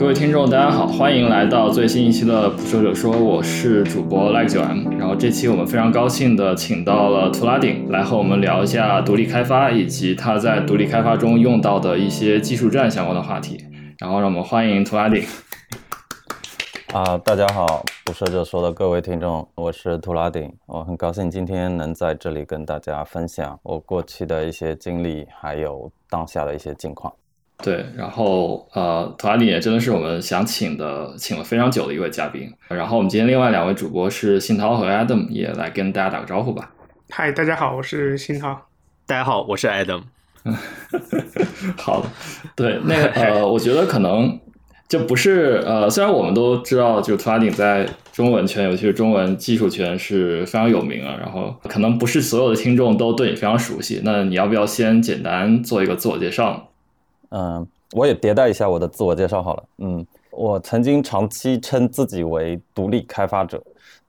各位听众，大家好，欢迎来到最新一期的《捕蛇者说》，我是主播 Like 九 M。然后这期我们非常高兴的请到了图拉顶来和我们聊一下独立开发以及他在独立开发中用到的一些技术栈相关的话题。然后让我们欢迎图拉顶。啊，大家好，捕蛇者说的各位听众，我是图拉顶，我很高兴今天能在这里跟大家分享我过去的一些经历，还有当下的一些近况。对，然后呃，图拉顶也真的是我们想请的，请了非常久的一位嘉宾。然后我们今天另外两位主播是信涛和 Adam，也来跟大家打个招呼吧。嗨，大家好，我是信涛。大家好，我是 Adam。好的，对，那个呃，我觉得可能就不是呃，虽然我们都知道，就图拉顶在中文圈，尤其是中文技术圈是非常有名啊。然后可能不是所有的听众都对你非常熟悉。那你要不要先简单做一个自我介绍？嗯，我也迭代一下我的自我介绍好了。嗯，我曾经长期称自己为独立开发者，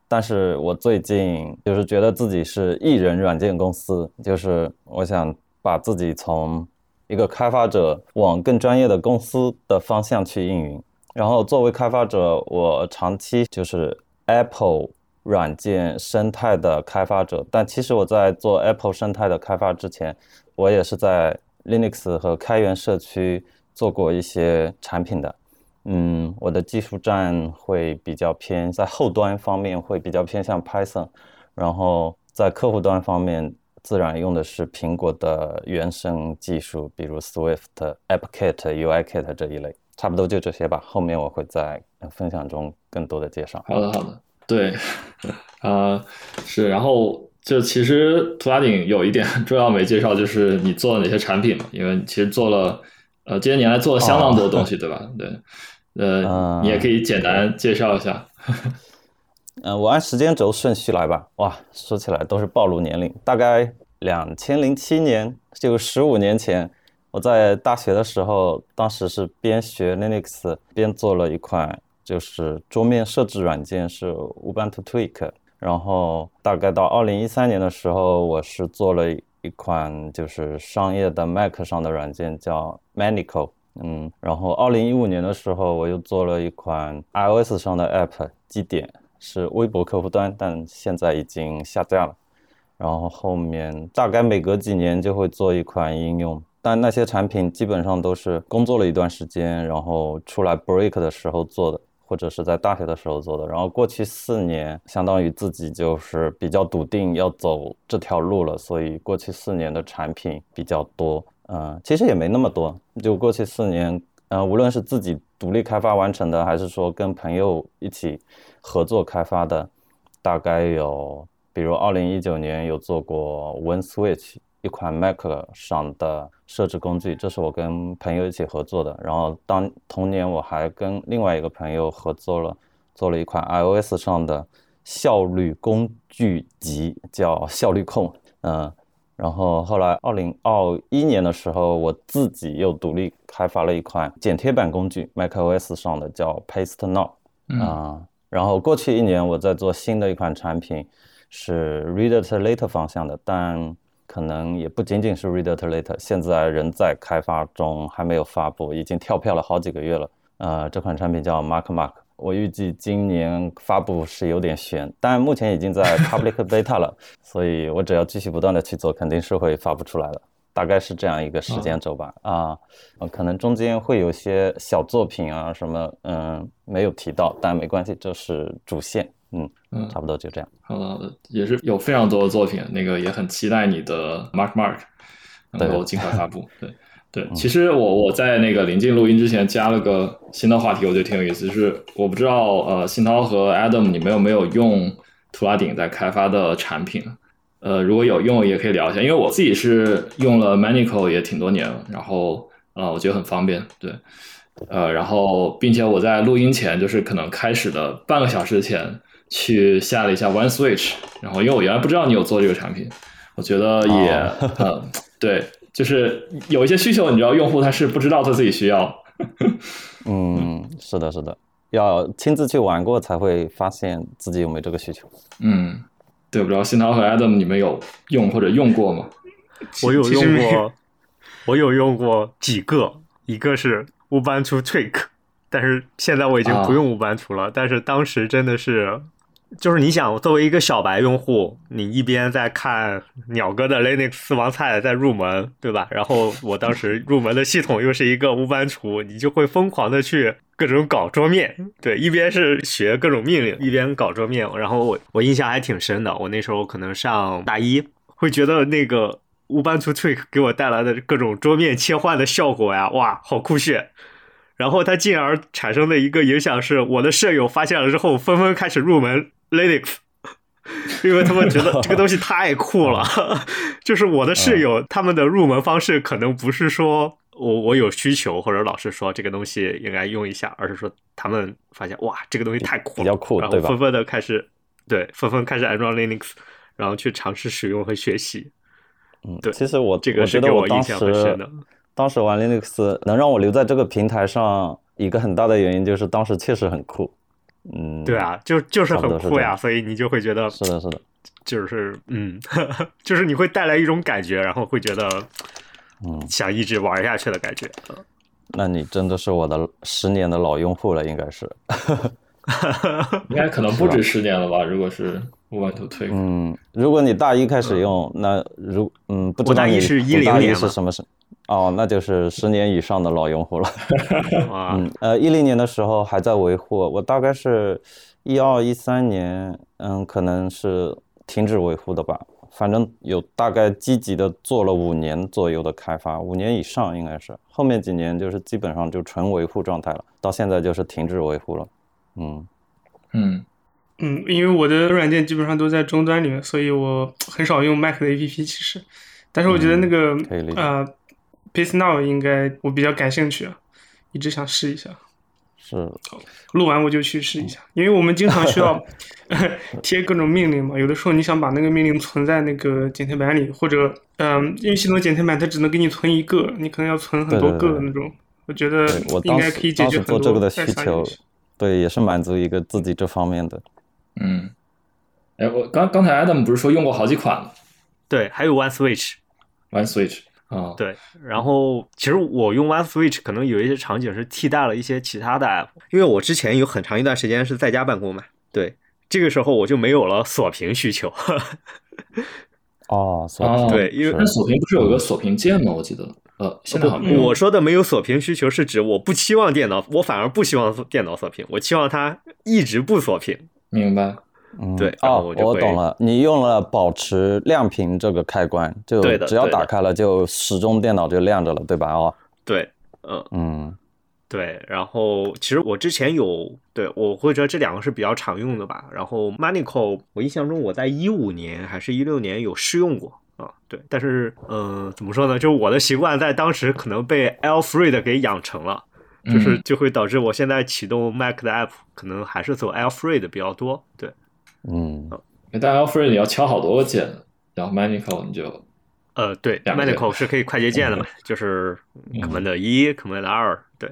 但是我最近就是觉得自己是艺人软件公司，就是我想把自己从一个开发者往更专业的公司的方向去运营。然后作为开发者，我长期就是 Apple 软件生态的开发者，但其实我在做 Apple 生态的开发之前，我也是在。Linux 和开源社区做过一些产品的，嗯，我的技术栈会比较偏在后端方面会比较偏向 Python，然后在客户端方面自然用的是苹果的原生技术，比如 Swift、AppKit、UIKit 这一类，差不多就这些吧。后面我会在分享中更多的介绍。好的，好的，对，啊，是，然后。就其实图拉顶有一点 重要没介绍，就是你做了哪些产品嘛？因为其实做了，呃，这些年来做了相当多东西，对吧？对，呃，你也可以简单介绍一下。嗯，我按时间轴顺序来吧。哇，说起来都是暴露年龄。大概两千零七年，就十五年前，我在大学的时候，当时是边学 Linux 边做了一款就是桌面设置软件，是 Ubuntu Tweak。然后大概到二零一三年的时候，我是做了一款就是商业的 Mac 上的软件，叫 Manico。嗯，然后二零一五年的时候，我又做了一款 iOS 上的 App，基点是微博客户端，但现在已经下架了。然后后面大概每隔几年就会做一款应用，但那些产品基本上都是工作了一段时间，然后出来 break 的时候做的。或者是在大学的时候做的，然后过去四年相当于自己就是比较笃定要走这条路了，所以过去四年的产品比较多，嗯，其实也没那么多，就过去四年，嗯，无论是自己独立开发完成的，还是说跟朋友一起合作开发的，大概有，比如二零一九年有做过 WinSwitch。一款 Mac 上的设置工具，这是我跟朋友一起合作的。然后当同年我还跟另外一个朋友合作了，做了一款 iOS 上的效率工具集，叫效率控。嗯，然后后来二零二一年的时候，我自己又独立开发了一款剪贴板工具，macOS 上的叫 Paste Now。啊，然后过去一年我在做新的一款产品，是 Read to Later 方向的，但可能也不仅仅是 Read to Later，现在仍在开发中，还没有发布，已经跳票了好几个月了。呃，这款产品叫 Mark Mark，我预计今年发布是有点悬，但目前已经在 Public Beta 了，所以我只要继续不断的去做，肯定是会发布出来的。大概是这样一个时间轴吧。啊，可能中间会有些小作品啊什么，嗯，没有提到，但没关系，这是主线。嗯嗯，差不多就这样。好的好的，也是有非常多的作品，那个也很期待你的 Mark Mark 能够尽快发布。对对，其实我我在那个临近录音之前加了个新的话题，我觉得挺有意思，就是我不知道呃，新涛和 Adam 你们有没有用图拉顶在开发的产品？呃，如果有用也可以聊一下，因为我自己是用了 Manico 也挺多年了，然后呃，我觉得很方便。对，呃，然后并且我在录音前，就是可能开始的半个小时前。去下了一下 One Switch，然后因为我原来不知道你有做这个产品，我觉得也呃对，就是有一些需求，你知道用户他是不知道他自己需要。嗯，是的，是的，要亲自去玩过才会发现自己有没有这个需求。嗯，对，不知道新涛和 Adam 你们有用或者用过吗？我有用过，我有用过几个，一个是 Ubuntu Trick，但是现在我已经不用无版图了。但是当时真的是，就是你想作为一个小白用户，你一边在看鸟哥的 Linux 私房菜在入门，对吧？然后我当时入门的系统又是一个无版图，你就会疯狂的去各种搞桌面，对，一边是学各种命令，一边搞桌面。然后我我印象还挺深的，我那时候可能上大一，会觉得那个。乌班图 trick 给我带来的各种桌面切换的效果呀，哇，好酷炫！然后它进而产生的一个影响是，我的舍友发现了之后，纷纷开始入门 Linux，因为他们觉得 这个东西太酷了。就是我的室友他们的入门方式，可能不是说我我有需求或者老师说这个东西应该用一下，而是说他们发现哇，这个东西太酷了，比较酷，然后纷纷的开始对纷纷开始安装 Linux，然后去尝试使用和学习。嗯，对，其实我这个是给我印象很深的当时玩 Linux 能让我留在这个平台上，一个很大的原因就是当时确实很酷。嗯，对啊，就就是很酷呀，所以你就会觉得是的，是的，就是嗯，就是你会带来一种感觉，然后会觉得嗯，想一直玩下去的感觉。那你真的是我的十年的老用户了，应该是，应该可能不止十年了吧？如果是。无版图推。嗯，如果你大一开始用，那如嗯，不知道你是一零年是什么时？哦，那就是十年以上的老用户了。嗯，呃，一零年的时候还在维护，我大概是一二一三年，嗯，可能是停止维护的吧。反正有大概积极的做了五年左右的开发，五年以上应该是。后面几年就是基本上就纯维护状态了，到现在就是停止维护了。嗯嗯。嗯，因为我的软件基本上都在终端里面，所以我很少用 Mac 的 APP。其实，但是我觉得那个呃，Peace Now 应该我比较感兴趣啊，一直想试一下。是，录完我就去试一下，因为我们经常需要 贴各种命令嘛。有的时候你想把那个命令存在那个剪贴板里，或者嗯，因为系统剪贴板它只能给你存一个，你可能要存很多个那种。我觉得应该可以解决很多做这个的需求，对，也是满足一个自己这方面的。嗯，哎，我刚刚才 Adam 不是说用过好几款吗？对，还有 One Switch，One Switch 啊，对。然后其实我用 One Switch 可能有一些场景是替代了一些其他的 App，因为我之前有很长一段时间是在家办公嘛，对，这个时候我就没有了锁屏需求。哦，锁屏，对，因为锁屏不是有个锁屏键吗？我记得，呃，现在好像我说的没有锁屏需求是指我不期望电脑，我反而不希望电脑锁屏，我期望它一直不锁屏。明白，嗯，对，哦，我懂了，你用了保持亮屏这个开关，就只要打开了，就始终电脑就亮着了，对吧？哦，对，嗯嗯，对，然后其实我之前有，对我会觉得这两个是比较常用的吧。然后 Manico，我印象中我在一五年还是一六年有试用过啊，对，但是嗯，怎么说呢？就是我的习惯在当时可能被 Alfred 给养成了。就是就会导致我现在启动 Mac 的 App 可能还是走 Alfred 比较多，对，嗯，但 Alfred 你要敲好多个键，然后 Manico 你就，呃，对，Manico 是可以快捷键的嘛，就是 Command 一，Command 二，对，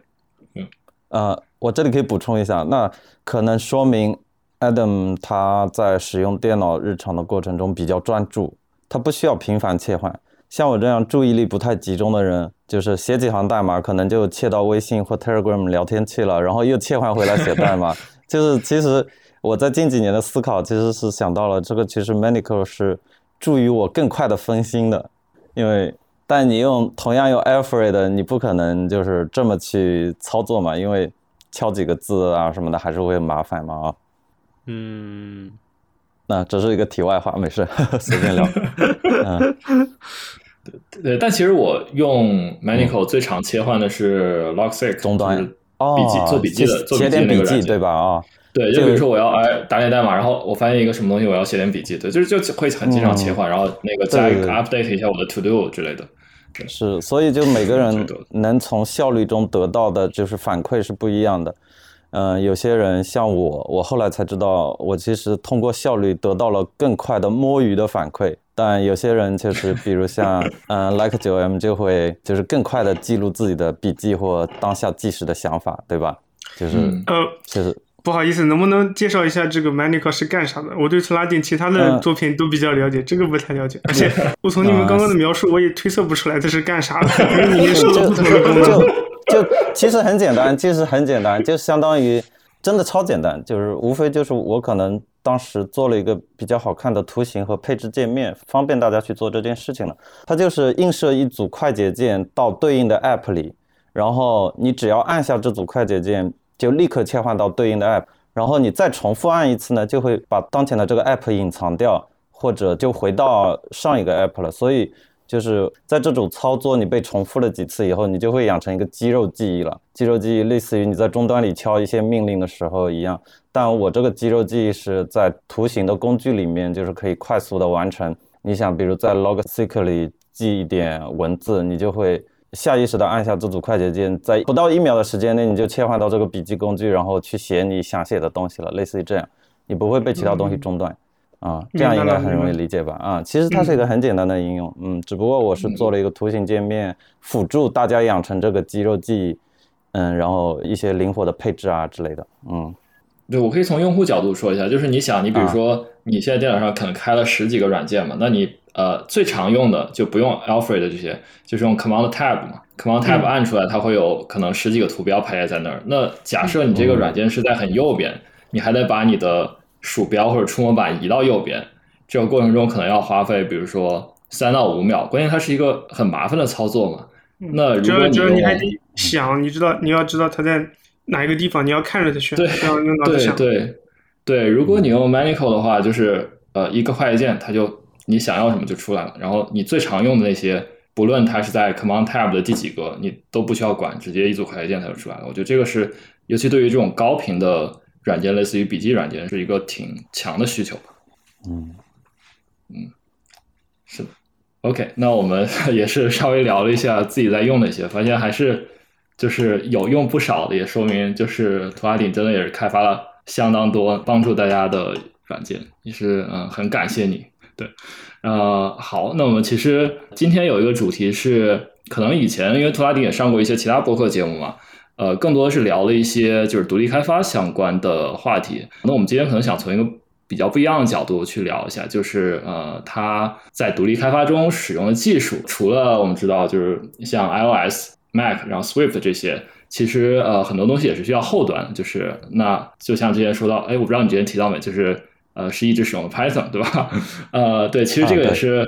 嗯，呃，我这里可以补充一下，那可能说明 Adam 他在使用电脑日常的过程中比较专注，他不需要频繁切换。像我这样注意力不太集中的人，就是写几行代码，可能就切到微信或 Telegram 聊天去了，然后又切换回来写代码。就是其实我在近几年的思考，其实是想到了这个，其实 Manico 是助于我更快的分心的。因为但你用同样用 Alfred，你不可能就是这么去操作嘛，因为敲几个字啊什么的还是会麻烦嘛啊。嗯。那只是一个题外话，没事，随便聊。嗯，对对，但其实我用 Manico 最常切换的是 Logseq 终端，笔记做笔记的，写点笔记对吧？啊，对，就比如说我要哎打点代码，然后我发现一个什么东西，我要写点笔记，对，就是就会很经常切换，然后那个再 update 一下我的 To Do 之类的。是，所以就每个人能从效率中得到的就是反馈是不一样的。嗯，有些人像我，我后来才知道，我其实通过效率得到了更快的摸鱼的反馈。但有些人就是，比如像嗯，like 九 M 就会就是更快的记录自己的笔记或当下即时的想法，对吧？就是呃，就是不好意思，能不能介绍一下这个 Manico 是干啥的？我对 d i n 其他的作品都比较了解，这个不太了解。而且我从你们刚刚的描述，我也推测不出来这是干啥的，因为你说了不同的功能。就其实很简单，其实很简单，就相当于真的超简单，就是无非就是我可能当时做了一个比较好看的图形和配置界面，方便大家去做这件事情了。它就是映射一组快捷键到对应的 App 里，然后你只要按下这组快捷键，就立刻切换到对应的 App，然后你再重复按一次呢，就会把当前的这个 App 隐藏掉，或者就回到上一个 App 了。所以。就是在这种操作，你被重复了几次以后，你就会养成一个肌肉记忆了。肌肉记忆类似于你在终端里敲一些命令的时候一样，但我这个肌肉记忆是在图形的工具里面，就是可以快速的完成。你想，比如在 Logseq 里记一点文字，你就会下意识的按下这组快捷键，在不到一秒的时间内，你就切换到这个笔记工具，然后去写你想写的东西了。类似于这样，你不会被其他东西中断。啊，这样应该很容易理解吧？啊，其实它是一个很简单的应用，嗯，只不过我是做了一个图形界面，辅助大家养成这个肌肉记忆，嗯，然后一些灵活的配置啊之类的，嗯，对，我可以从用户角度说一下，就是你想，你比如说你现在电脑上可能开了十几个软件嘛，那你呃最常用的就不用 Alfred 这些，就是用 Command Tab 嘛，Command Tab 按出来它会有可能十几个图标排列在那儿，那假设你这个软件是在很右边，你还得把你的鼠标或者触摸板移到右边，这个过程中可能要花费，比如说三到五秒。关键它是一个很麻烦的操作嘛。那如果你你还得想，你知道你要知道它在哪一个地方，你要看着它选，对对对对。如果你用 Manical 的话，就是呃一个快捷键，它就你想要什么就出来了。然后你最常用的那些，不论它是在 Command Tab 的第几个，你都不需要管，直接一组快捷键它就出来了。我觉得这个是，尤其对于这种高频的。软件类似于笔记软件是一个挺强的需求嗯嗯，是的。OK，那我们 也是稍微聊了一下自己在用的一些，发现还是就是有用不少的，也说明就是图拉顶真的也是开发了相当多帮助大家的软件，也是嗯很感谢你。对，呃，好，那我们其实今天有一个主题是，可能以前因为图拉顶也上过一些其他播客节目嘛。呃，更多的是聊了一些就是独立开发相关的话题。那我们今天可能想从一个比较不一样的角度去聊一下，就是呃，它在独立开发中使用的技术，除了我们知道就是像 iOS、Mac，然后 Swift 这些，其实呃很多东西也是需要后端。就是那就像之前说到，哎，我不知道你之前提到没，就是呃是一直使用 Python 对吧？呃，对，其实这个也是，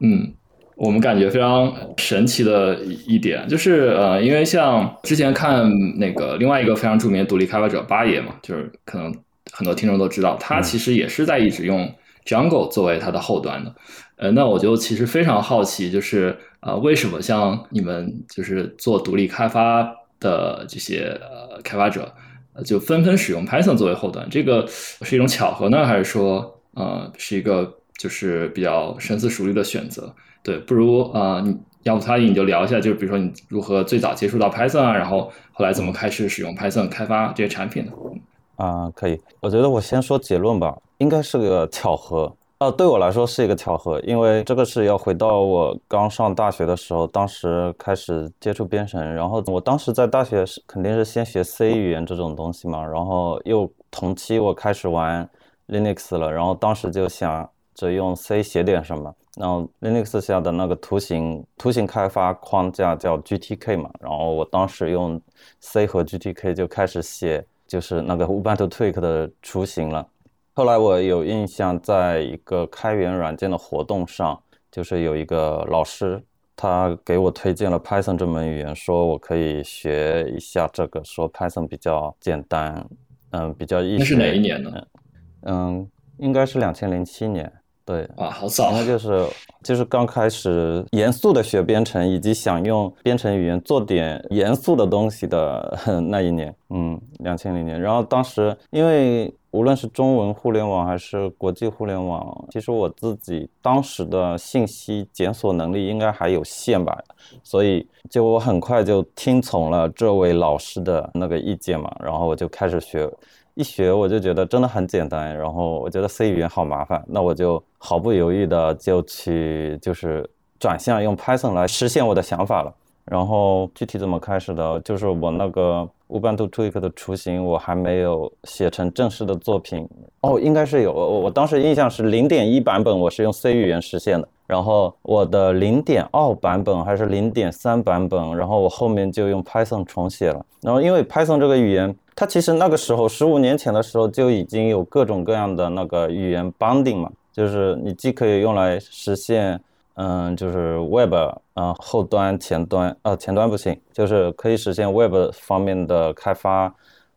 嗯。我们感觉非常神奇的一点就是，呃，因为像之前看那个另外一个非常著名的独立开发者八爷嘛，就是可能很多听众都知道，他其实也是在一直用 Jungle 作为他的后端的。呃，那我就其实非常好奇，就是呃，为什么像你们就是做独立开发的这些呃开发者，就纷纷使用 Python 作为后端？这个是一种巧合呢，还是说呃是一个就是比较深思熟虑的选择？对，不如啊，你要不他你就聊一下，就是比如说你如何最早接触到 Python 啊，然后后来怎么开始使用 Python 开发这些产品的？啊，可以，我觉得我先说结论吧，应该是个巧合。呃，对我来说是一个巧合，因为这个是要回到我刚上大学的时候，当时开始接触编程，然后我当时在大学是肯定是先学 C 语言这种东西嘛，然后又同期我开始玩 Linux 了，然后当时就想着用 C 写点什么。然后 Linux 下的那个图形图形开发框架叫 GTK 嘛，然后我当时用 C 和 GTK 就开始写，就是那个 Ubuntu Tweak 的雏形了。后来我有印象，在一个开源软件的活动上，就是有一个老师，他给我推荐了 Python 这门语言，说我可以学一下这个，说 Python 比较简单，嗯，比较易学。那是哪一年呢？嗯，应该是两千零七年。对啊，好早，那就是就是刚开始严肃的学编程，以及想用编程语言做点严肃的东西的 那一年，嗯，两千零年。然后当时因为无论是中文互联网还是国际互联网，其实我自己当时的信息检索能力应该还有限吧，所以就我很快就听从了这位老师的那个意见嘛，然后我就开始学。一学我就觉得真的很简单，然后我觉得 C 语言好麻烦，那我就毫不犹豫的就去就是转向用 Python 来实现我的想法了。然后具体怎么开始的，就是我那个 Ubuntu Tweak 的雏形我还没有写成正式的作品哦，应该是有，我我当时印象是零点一版本我是用 C 语言实现的，然后我的零点二版本还是零点三版本，然后我后面就用 Python 重写了。然后因为 Python 这个语言，它其实那个时候十五年前的时候就已经有各种各样的那个语言 binding 嘛，就是你既可以用来实现。嗯，就是 Web，嗯，后端、前端，呃，前端不行，就是可以实现 Web 方面的开发，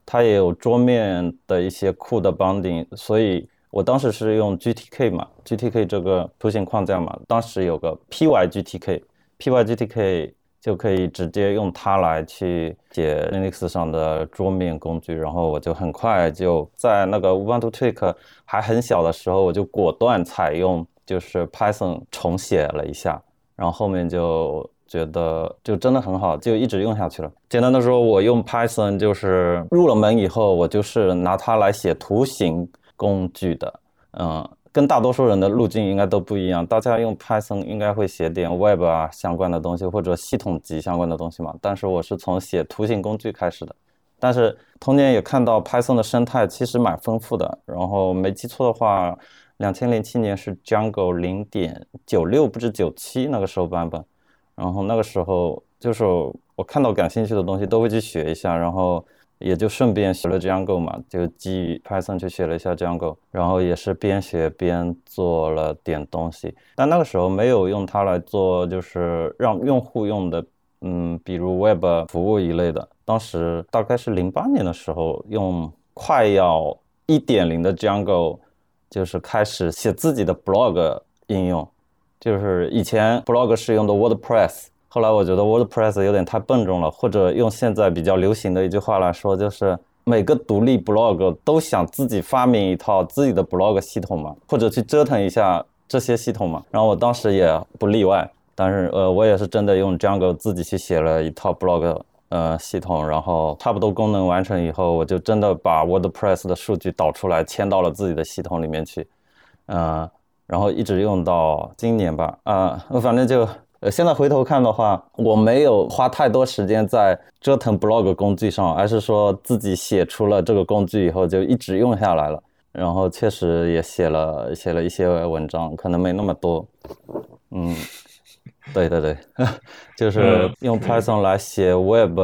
它也有桌面的一些库的 binding，所以我当时是用 GTK 嘛，GTK 这个图形框架嘛，当时有个 PyGTK，PyGTK 就可以直接用它来去写 Linux 上的桌面工具，然后我就很快就在那个 Ubuntu Tweak 还很小的时候，我就果断采用。就是 Python 重写了一下，然后后面就觉得就真的很好，就一直用下去了。简单的说，我用 Python 就是入了门以后，我就是拿它来写图形工具的。嗯，跟大多数人的路径应该都不一样。大家用 Python 应该会写点 Web 啊相关的东西，或者系统级相关的东西嘛。但是我是从写图形工具开始的。但是同年也看到 Python 的生态其实蛮丰富的。然后没记错的话。两千零七年是 Jungle 零点九六不至九七那个时候版本，然后那个时候就是我看到感兴趣的东西都会去学一下，然后也就顺便学了 Jungle 嘛，就基于 Python 去学了一下 Jungle，然后也是边学边做了点东西，但那个时候没有用它来做就是让用户用的，嗯，比如 Web 服务一类的，当时大概是零八年的时候用快要一点零的 Jungle。就是开始写自己的 blog 应用，就是以前 blog 是用的 WordPress，后来我觉得 WordPress 有点太笨重了，或者用现在比较流行的一句话来说，就是每个独立 blog 都想自己发明一套自己的 blog 系统嘛，或者去折腾一下这些系统嘛。然后我当时也不例外，但是呃，我也是真的用 Jungle 自己去写了一套 blog。呃，系统，然后差不多功能完成以后，我就真的把 WordPress 的数据导出来，迁到了自己的系统里面去，嗯，然后一直用到今年吧，啊，我反正就，呃，现在回头看的话，我没有花太多时间在折腾 blog 工具上，而是说自己写出了这个工具以后，就一直用下来了，然后确实也写了写了一些文章，可能没那么多，嗯。对对对，就是用 Python 来写 Web、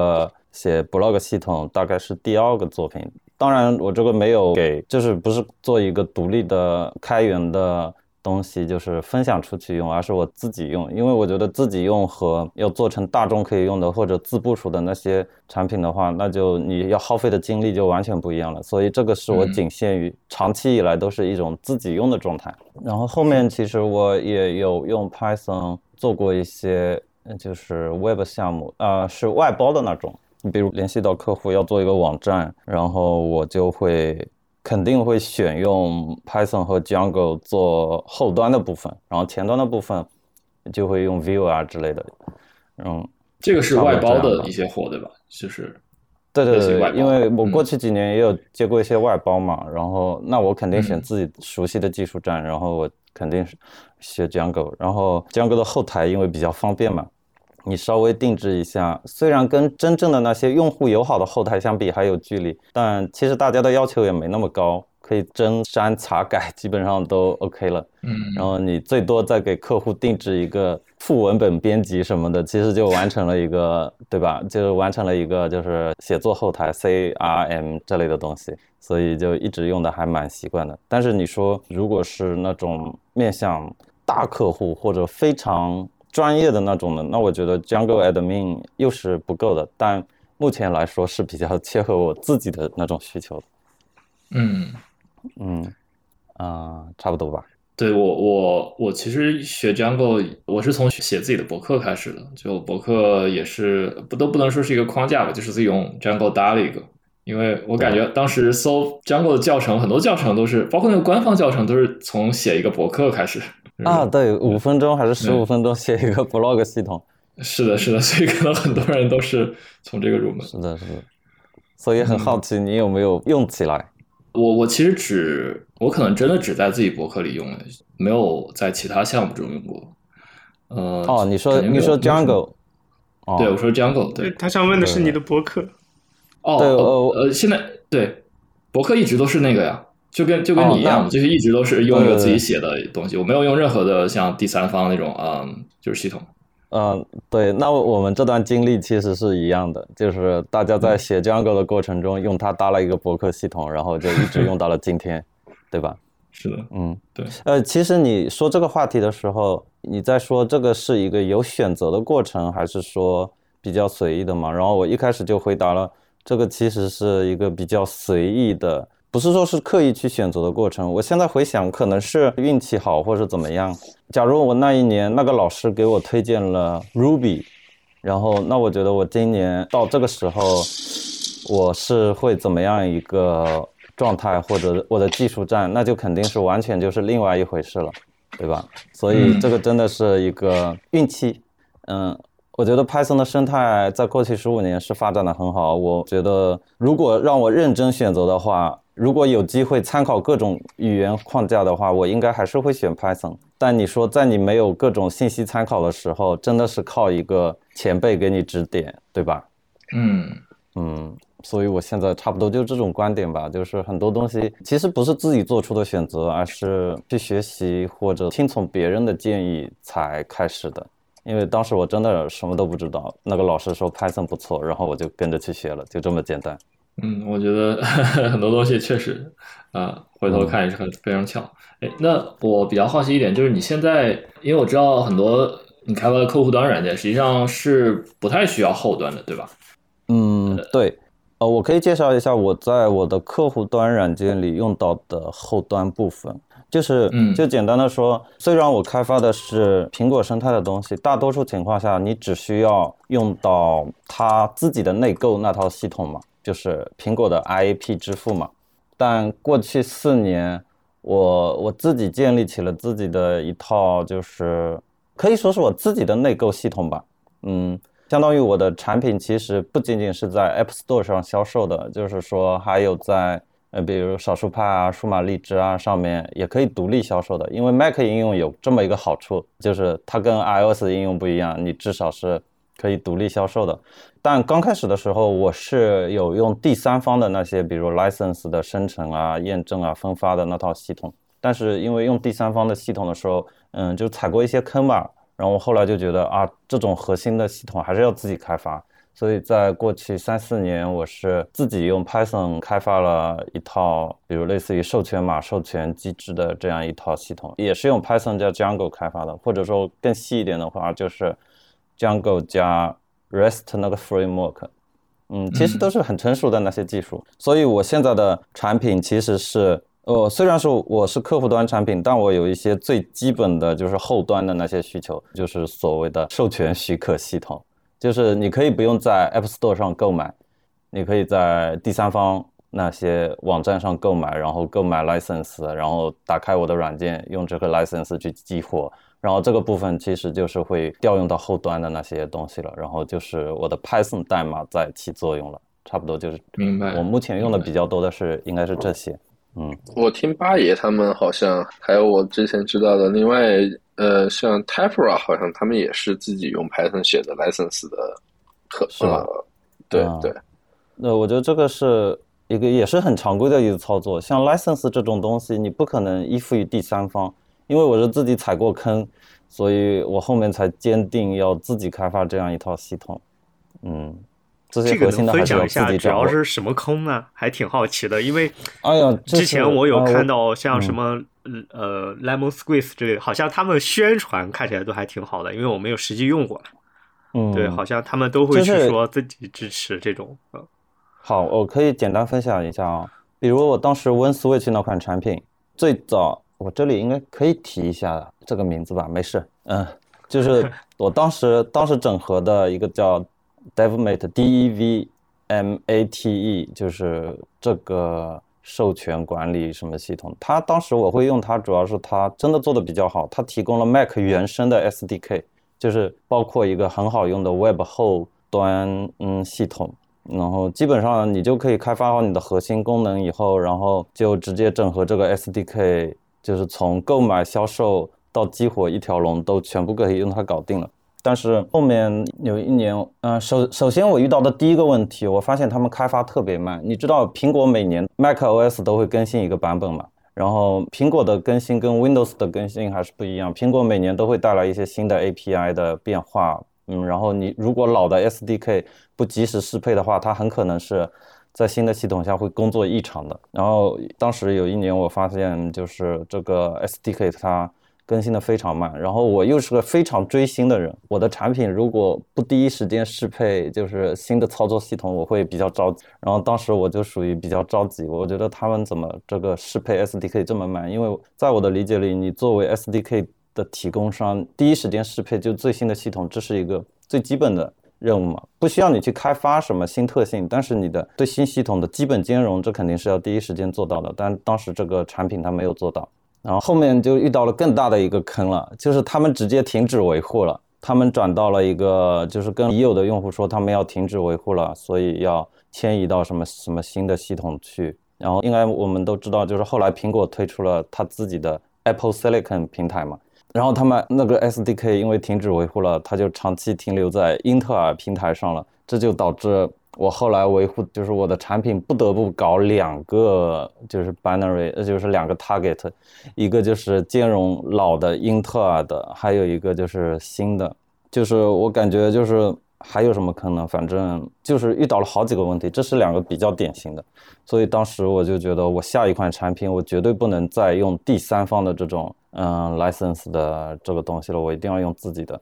写 Blog 系统，大概是第二个作品。当然，我这个没有给，就是不是做一个独立的开源的。东西就是分享出去用，而是我自己用，因为我觉得自己用和要做成大众可以用的或者自部署的那些产品的话，那就你要耗费的精力就完全不一样了。所以这个是我仅限于长期以来都是一种自己用的状态。然后后面其实我也有用 Python 做过一些就是 Web 项目，呃，是外包的那种。你比如联系到客户要做一个网站，然后我就会。肯定会选用 Python 和 Django 做后端的部分，然后前端的部分就会用 Vue 啊之类的。嗯，这个是外包的一些货，对吧？就是，对对对，因为我过去几年也有接过一些外包嘛，然后那我肯定选自己熟悉的技术站，然后我肯定是学 Django，然后 Django 的后台因为比较方便嘛。你稍微定制一下，虽然跟真正的那些用户友好的后台相比还有距离，但其实大家的要求也没那么高，可以增删查改基本上都 OK 了。嗯，然后你最多再给客户定制一个副文本编辑什么的，其实就完成了一个，对吧？就完成了一个就是写作后台 CRM 这类的东西，所以就一直用的还蛮习惯的。但是你说如果是那种面向大客户或者非常专业的那种的，那我觉得 Jungle Admin 又是不够的，但目前来说是比较切合我自己的那种需求的。嗯嗯啊，差不多吧。对我我我其实学 Jungle，我是从写自己的博客开始的，就博客也是不都不能说是一个框架吧，就是自己用 Jungle 搭了一个，因为我感觉当时搜 Jungle 的教程，很多教程都是，包括那个官方教程都是从写一个博客开始。啊，对，五分钟还是十五分钟写一个 blog 系统？是的，是的，所以可能很多人都是从这个入门。是的，是的。所以很好奇，你有没有用起来？我我其实只，我可能真的只在自己博客里用了，没有在其他项目中用过。呃，哦，你说你说 Jungle？对，我说 Jungle。对，他想问的是你的博客。哦，呃，现在对博客一直都是那个呀。就跟就跟你一样，就是一直都是用一个自己写的东西，我没有用任何的像第三方那种嗯，就是系统。嗯，对，那我们这段经历其实是一样的，就是大家在写 Django 的过程中，用它搭了一个博客系统，然后就一直用到了今天，对吧？是的，嗯，对。呃，其实你说这个话题的时候，你在说这个是一个有选择的过程，还是说比较随意的嘛？然后我一开始就回答了，这个其实是一个比较随意的。不是说是刻意去选择的过程，我现在回想，可能是运气好，或者怎么样。假如我那一年那个老师给我推荐了 Ruby，然后那我觉得我今年到这个时候，我是会怎么样一个状态，或者我的技术站，那就肯定是完全就是另外一回事了，对吧？所以这个真的是一个运气。嗯，我觉得 Python 的生态在过去十五年是发展的很好。我觉得如果让我认真选择的话。如果有机会参考各种语言框架的话，我应该还是会选 Python。但你说在你没有各种信息参考的时候，真的是靠一个前辈给你指点，对吧？嗯嗯，所以我现在差不多就这种观点吧，就是很多东西其实不是自己做出的选择，而是去学习或者听从别人的建议才开始的。因为当时我真的什么都不知道，那个老师说 Python 不错，然后我就跟着去学了，就这么简单。嗯，我觉得 很多东西确实，啊，回头看也是很非常巧。哎，那我比较好奇一点，就是你现在，因为我知道很多你开发的客户端软件实际上是不太需要后端的，对吧？嗯，对。呃，我可以介绍一下我在我的客户端软件里用到的后端部分，就是，嗯就简单的说，虽然我开发的是苹果生态的东西，大多数情况下你只需要用到它自己的内购那套系统嘛。就是苹果的 IAP 支付嘛，但过去四年，我我自己建立起了自己的一套，就是可以说是我自己的内购系统吧。嗯，相当于我的产品其实不仅仅是在 App Store 上销售的，就是说还有在呃，比如少数派啊、数码荔枝啊上面也可以独立销售的。因为 Mac 应用有这么一个好处，就是它跟 iOS 应用不一样，你至少是。可以独立销售的，但刚开始的时候，我是有用第三方的那些，比如 license 的生成啊、验证啊、分发的那套系统。但是因为用第三方的系统的时候，嗯，就踩过一些坑吧。然后我后来就觉得啊，这种核心的系统还是要自己开发。所以在过去三四年，我是自己用 Python 开发了一套，比如类似于授权码授权机制的这样一套系统，也是用 Python 加 Django 开发的。或者说更细一点的话，就是。Django 加 REST 那个 framework，嗯，其实都是很成熟的那些技术，所以我现在的产品其实是，呃，虽然说我是客户端产品，但我有一些最基本的就是后端的那些需求，就是所谓的授权许可系统，就是你可以不用在 App Store 上购买，你可以在第三方那些网站上购买，然后购买 license，然后打开我的软件，用这个 license 去激活。然后这个部分其实就是会调用到后端的那些东西了，然后就是我的 Python 代码在起作用了，差不多就是。明白。我目前用的比较多的是应该是这些，嗯。我听八爷他们好像还有我之前知道的另外呃像 Typera 好像他们也是自己用 Python 写的 license 的，可是吧？对对。那我觉得这个是一个也是很常规的一个操作，像 license 这种东西，你不可能依附于第三方。因为我是自己踩过坑，所以我后面才坚定要自己开发这样一套系统。嗯，这些核心的分享一下，主要是什么坑呢？还挺好奇的，因为哎呀，之前我有看到像什么呃 Lemon Squeeze 之类的，好像他们宣传看起来都还挺好的，因为我没有实际用过。嗯，对，好像他们都会去说自己支持这种。好，我可以简单分享一下啊，比如我当时 Win Switch 那款产品最早。我这里应该可以提一下这个名字吧？没事，嗯，就是 我当时当时整合的一个叫 DevMate D E V M A T E，就是这个授权管理什么系统。它当时我会用它，主要是它真的做的比较好，它提供了 Mac 原生的 SDK，就是包括一个很好用的 Web 后端嗯系统，然后基本上你就可以开发好你的核心功能以后，然后就直接整合这个 SDK。就是从购买、销售到激活一条龙都全部可以用它搞定了。但是后面有一年，嗯，首首先我遇到的第一个问题，我发现他们开发特别慢。你知道苹果每年 Mac OS 都会更新一个版本嘛？然后苹果的更新跟 Windows 的更新还是不一样，苹果每年都会带来一些新的 API 的变化。嗯，然后你如果老的 SDK 不及时适配的话，它很可能是在新的系统下会工作异常的。然后当时有一年我发现，就是这个 SDK 它。更新的非常慢，然后我又是个非常追新的人，我的产品如果不第一时间适配就是新的操作系统，我会比较着急。然后当时我就属于比较着急，我觉得他们怎么这个适配 SDK 这么慢？因为在我的理解里，你作为 SDK 的提供商，第一时间适配就最新的系统，这是一个最基本的任务嘛，不需要你去开发什么新特性，但是你的对新系统的基本兼容，这肯定是要第一时间做到的。但当时这个产品它没有做到。然后后面就遇到了更大的一个坑了，就是他们直接停止维护了，他们转到了一个就是跟已有的用户说他们要停止维护了，所以要迁移到什么什么新的系统去。然后应该我们都知道，就是后来苹果推出了它自己的 Apple Silicon 平台嘛，然后他们那个 SDK 因为停止维护了，它就长期停留在英特尔平台上了，这就导致。我后来维护就是我的产品不得不搞两个，就是 binary，呃，就是两个 target，一个就是兼容老的英特尔的，还有一个就是新的，就是我感觉就是还有什么坑呢？反正就是遇到了好几个问题，这是两个比较典型的，所以当时我就觉得我下一款产品我绝对不能再用第三方的这种嗯 license 的这个东西了，我一定要用自己的，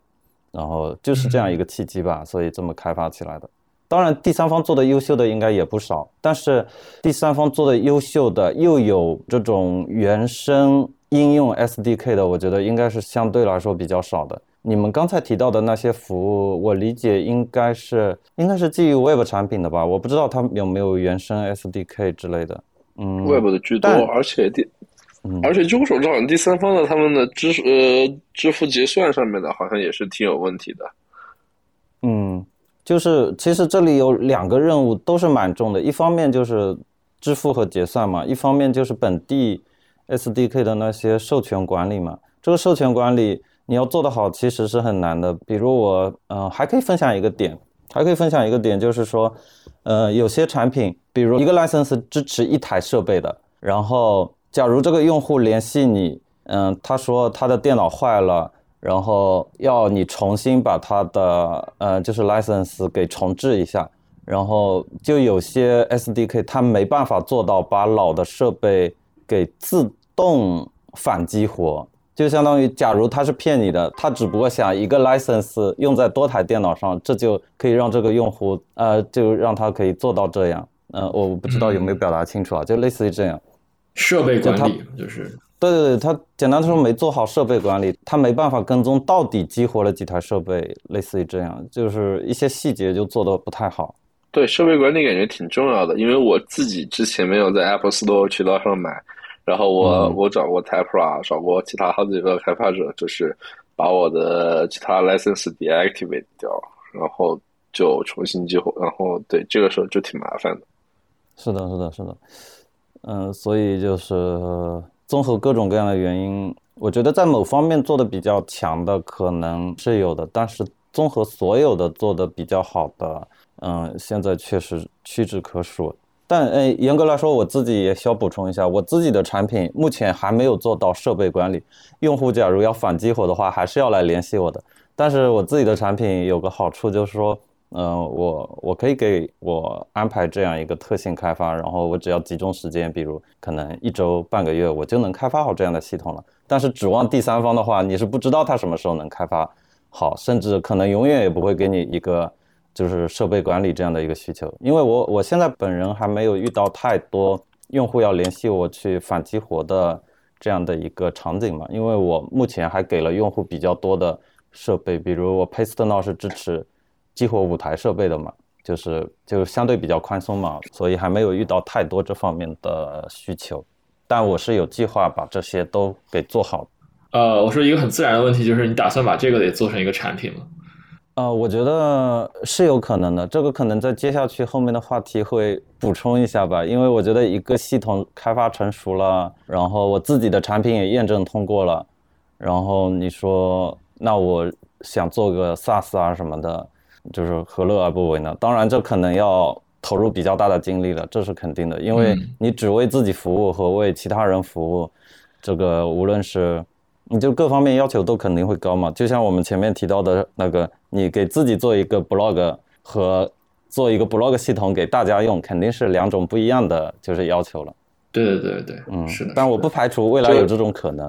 然后就是这样一个契机吧，所以这么开发起来的。当然，第三方做的优秀的应该也不少，但是第三方做的优秀的又有这种原生应用 SDK 的，我觉得应该是相对来说比较少的。你们刚才提到的那些服务，我理解应该是应该是基于 Web 产品的吧？我不知道它有没有原生 SDK 之类的。嗯，Web 的居多，而且第，而且据我所知，好像第三方的他们的支呃支付结算上面的，好像也是挺有问题的。嗯。就是其实这里有两个任务都是蛮重的，一方面就是支付和结算嘛，一方面就是本地 SDK 的那些授权管理嘛。这个授权管理你要做得好，其实是很难的。比如我，嗯，还可以分享一个点，还可以分享一个点，就是说，呃，有些产品，比如一个 license 支持一台设备的，然后假如这个用户联系你，嗯，他说他的电脑坏了。然后要你重新把他的呃，就是 license 给重置一下，然后就有些 SDK 它没办法做到把老的设备给自动反激活，就相当于假如他是骗你的，他只不过想一个 license 用在多台电脑上，这就可以让这个用户呃，就让他可以做到这样。呃，我不知道有没有表达清楚啊，就类似于这样，设备管理就是。对对对，他简单的说没做好设备管理，他没办法跟踪到底激活了几台设备，类似于这样，就是一些细节就做的不太好。对设备管理感觉挺重要的，因为我自己之前没有在 Apple Store 渠道上买，然后我我找过 Typera，找过其他好几个开发者，就是把我的其他 license deactivate 掉，然后就重新激活，然后对这个时候就挺麻烦的。是的，是的，是的，嗯，所以就是。综合各种各样的原因，我觉得在某方面做的比较强的可能是有的，但是综合所有的做的比较好的，嗯，现在确实屈指可数。但诶，严格来说，我自己也需要补充一下，我自己的产品目前还没有做到设备管理。用户假如要反激活的话，还是要来联系我的。但是我自己的产品有个好处就是说。嗯，我我可以给我安排这样一个特性开发，然后我只要集中时间，比如可能一周半个月，我就能开发好这样的系统了。但是指望第三方的话，你是不知道他什么时候能开发好，甚至可能永远也不会给你一个就是设备管理这样的一个需求。因为我我现在本人还没有遇到太多用户要联系我去反激活的这样的一个场景嘛，因为我目前还给了用户比较多的设备，比如我 Paste Now 是支持。激活五台设备的嘛，就是就相对比较宽松嘛，所以还没有遇到太多这方面的需求，但我是有计划把这些都给做好。呃，我说一个很自然的问题，就是你打算把这个也做成一个产品吗？呃，我觉得是有可能的，这个可能在接下去后面的话题会补充一下吧，因为我觉得一个系统开发成熟了，然后我自己的产品也验证通过了，然后你说那我。想做个 SaaS 啊什么的，就是何乐而不为呢？当然，这可能要投入比较大的精力了，这是肯定的，因为你只为自己服务和为其他人服务，这个无论是你就各方面要求都肯定会高嘛。就像我们前面提到的那个，你给自己做一个 blog 和做一个 blog 系统给大家用，肯定是两种不一样的就是要求了。对对对对，嗯，是的。但我不排除未来有这种可能。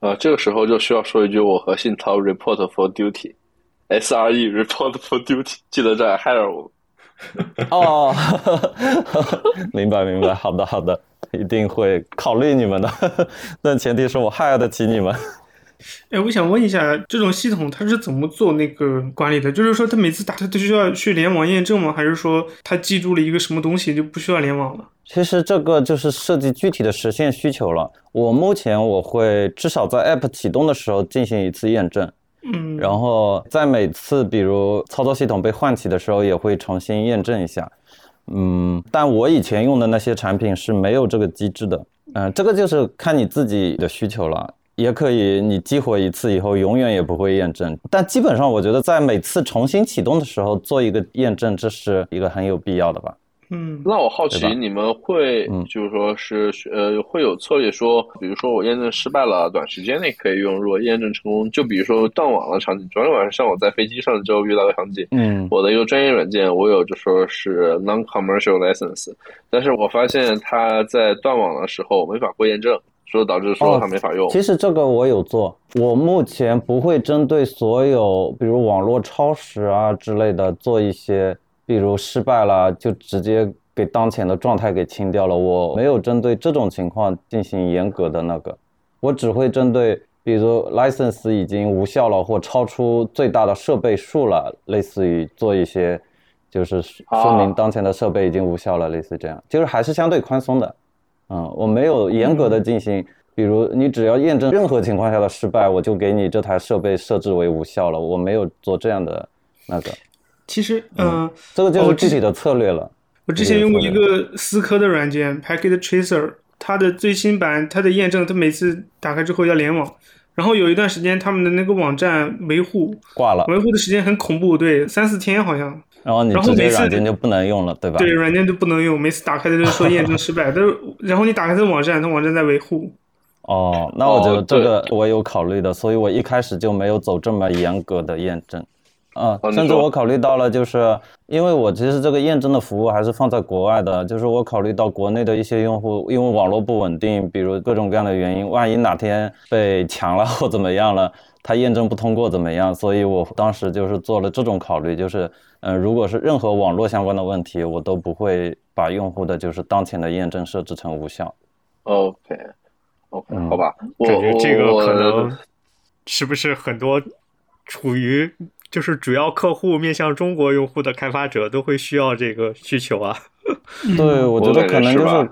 呃，这个时候就需要说一句，我和信涛 report for duty，S R E report for duty，记得在 hire 我。哦，明白明白，好的好的，一定会考虑你们的，但前提是我 hire 得起你们。哎，我想问一下，这种系统它是怎么做那个管理的？就是说，它每次打它都需要去联网验证吗？还是说它记住了一个什么东西就不需要联网了？其实这个就是设计具体的实现需求了。我目前我会至少在 App 启动的时候进行一次验证，嗯，然后在每次比如操作系统被唤起的时候也会重新验证一下。嗯，但我以前用的那些产品是没有这个机制的。嗯，这个就是看你自己的需求了。也可以，你激活一次以后，永远也不会验证。但基本上，我觉得在每次重新启动的时候做一个验证，这是一个很有必要的吧。嗯，那我好奇，你们会嗯就是说是呃会有策略说，比如说我验证失败了，短时间内可以用；如果验证成功，就比如说断网的场景。昨天晚上像我在飞机上就遇到个场景，嗯，我的一个专业软件，我有就说是 non-commercial license，但是我发现它在断网的时候没法过验证。说导致说它没法用。其实这个我有做，我目前不会针对所有，比如网络超时啊之类的做一些，比如失败了就直接给当前的状态给清掉了。我没有针对这种情况进行严格的那个，我只会针对，比如 license 已经无效了或超出最大的设备数了，类似于做一些，就是说明当前的设备已经无效了，类似这样，就是还是相对宽松的。嗯，我没有严格的进行，比如你只要验证任何情况下的失败，我就给你这台设备设置为无效了。我没有做这样的那个。其实，嗯，这个就是具体的策略了。我之前用过一个思科的软件 Packet Tracer，它的最新版，它的验证，它每次打开之后要联网，然后有一段时间他们的那个网站维护挂了，维护的时间很恐怖，对，三四天好像。然后你直接软件就不能用了，对吧？对，软件就不能用，每次打开的就说验证失败，但是然后你打开的网站，它网站在维护。哦，那我觉得这个我有考虑的，所以我一开始就没有走这么严格的验证。嗯，甚至我考虑到了，就是因为我其实这个验证的服务还是放在国外的，就是我考虑到国内的一些用户，因为网络不稳定，比如各种各样的原因，万一哪天被抢了 或怎么样了，他验证不通过怎么样？所以我当时就是做了这种考虑，就是嗯，如果是任何网络相关的问题，我都不会把用户的就是当前的验证设置成无效。OK，OK，好吧，我感觉这个可能是不是很多处于。就是主要客户面向中国用户的开发者都会需要这个需求啊。对，我觉得可能就是，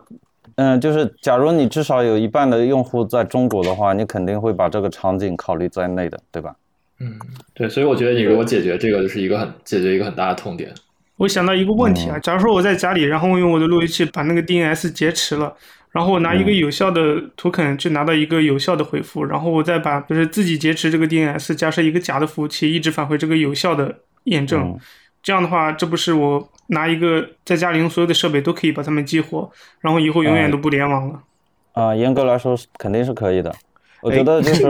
嗯，就是假如你至少有一半的用户在中国的话，你肯定会把这个场景考虑在内的，对吧？嗯，对，所以我觉得你如果解决这个，就是一个很解决一个很大的痛点。我想到一个问题啊，假如说我在家里，然后用我的路由器把那个 DNS 劫持了。然后我拿一个有效的图肯去拿到一个有效的回复，然后我再把就是自己劫持这个 DNS 加设一个假的服务器，一直返回这个有效的验证。这样的话，这不是我拿一个在家里用所有的设备都可以把它们激活，然后以后永远都不联网了。啊，严格来说是肯定是可以的。我觉得就是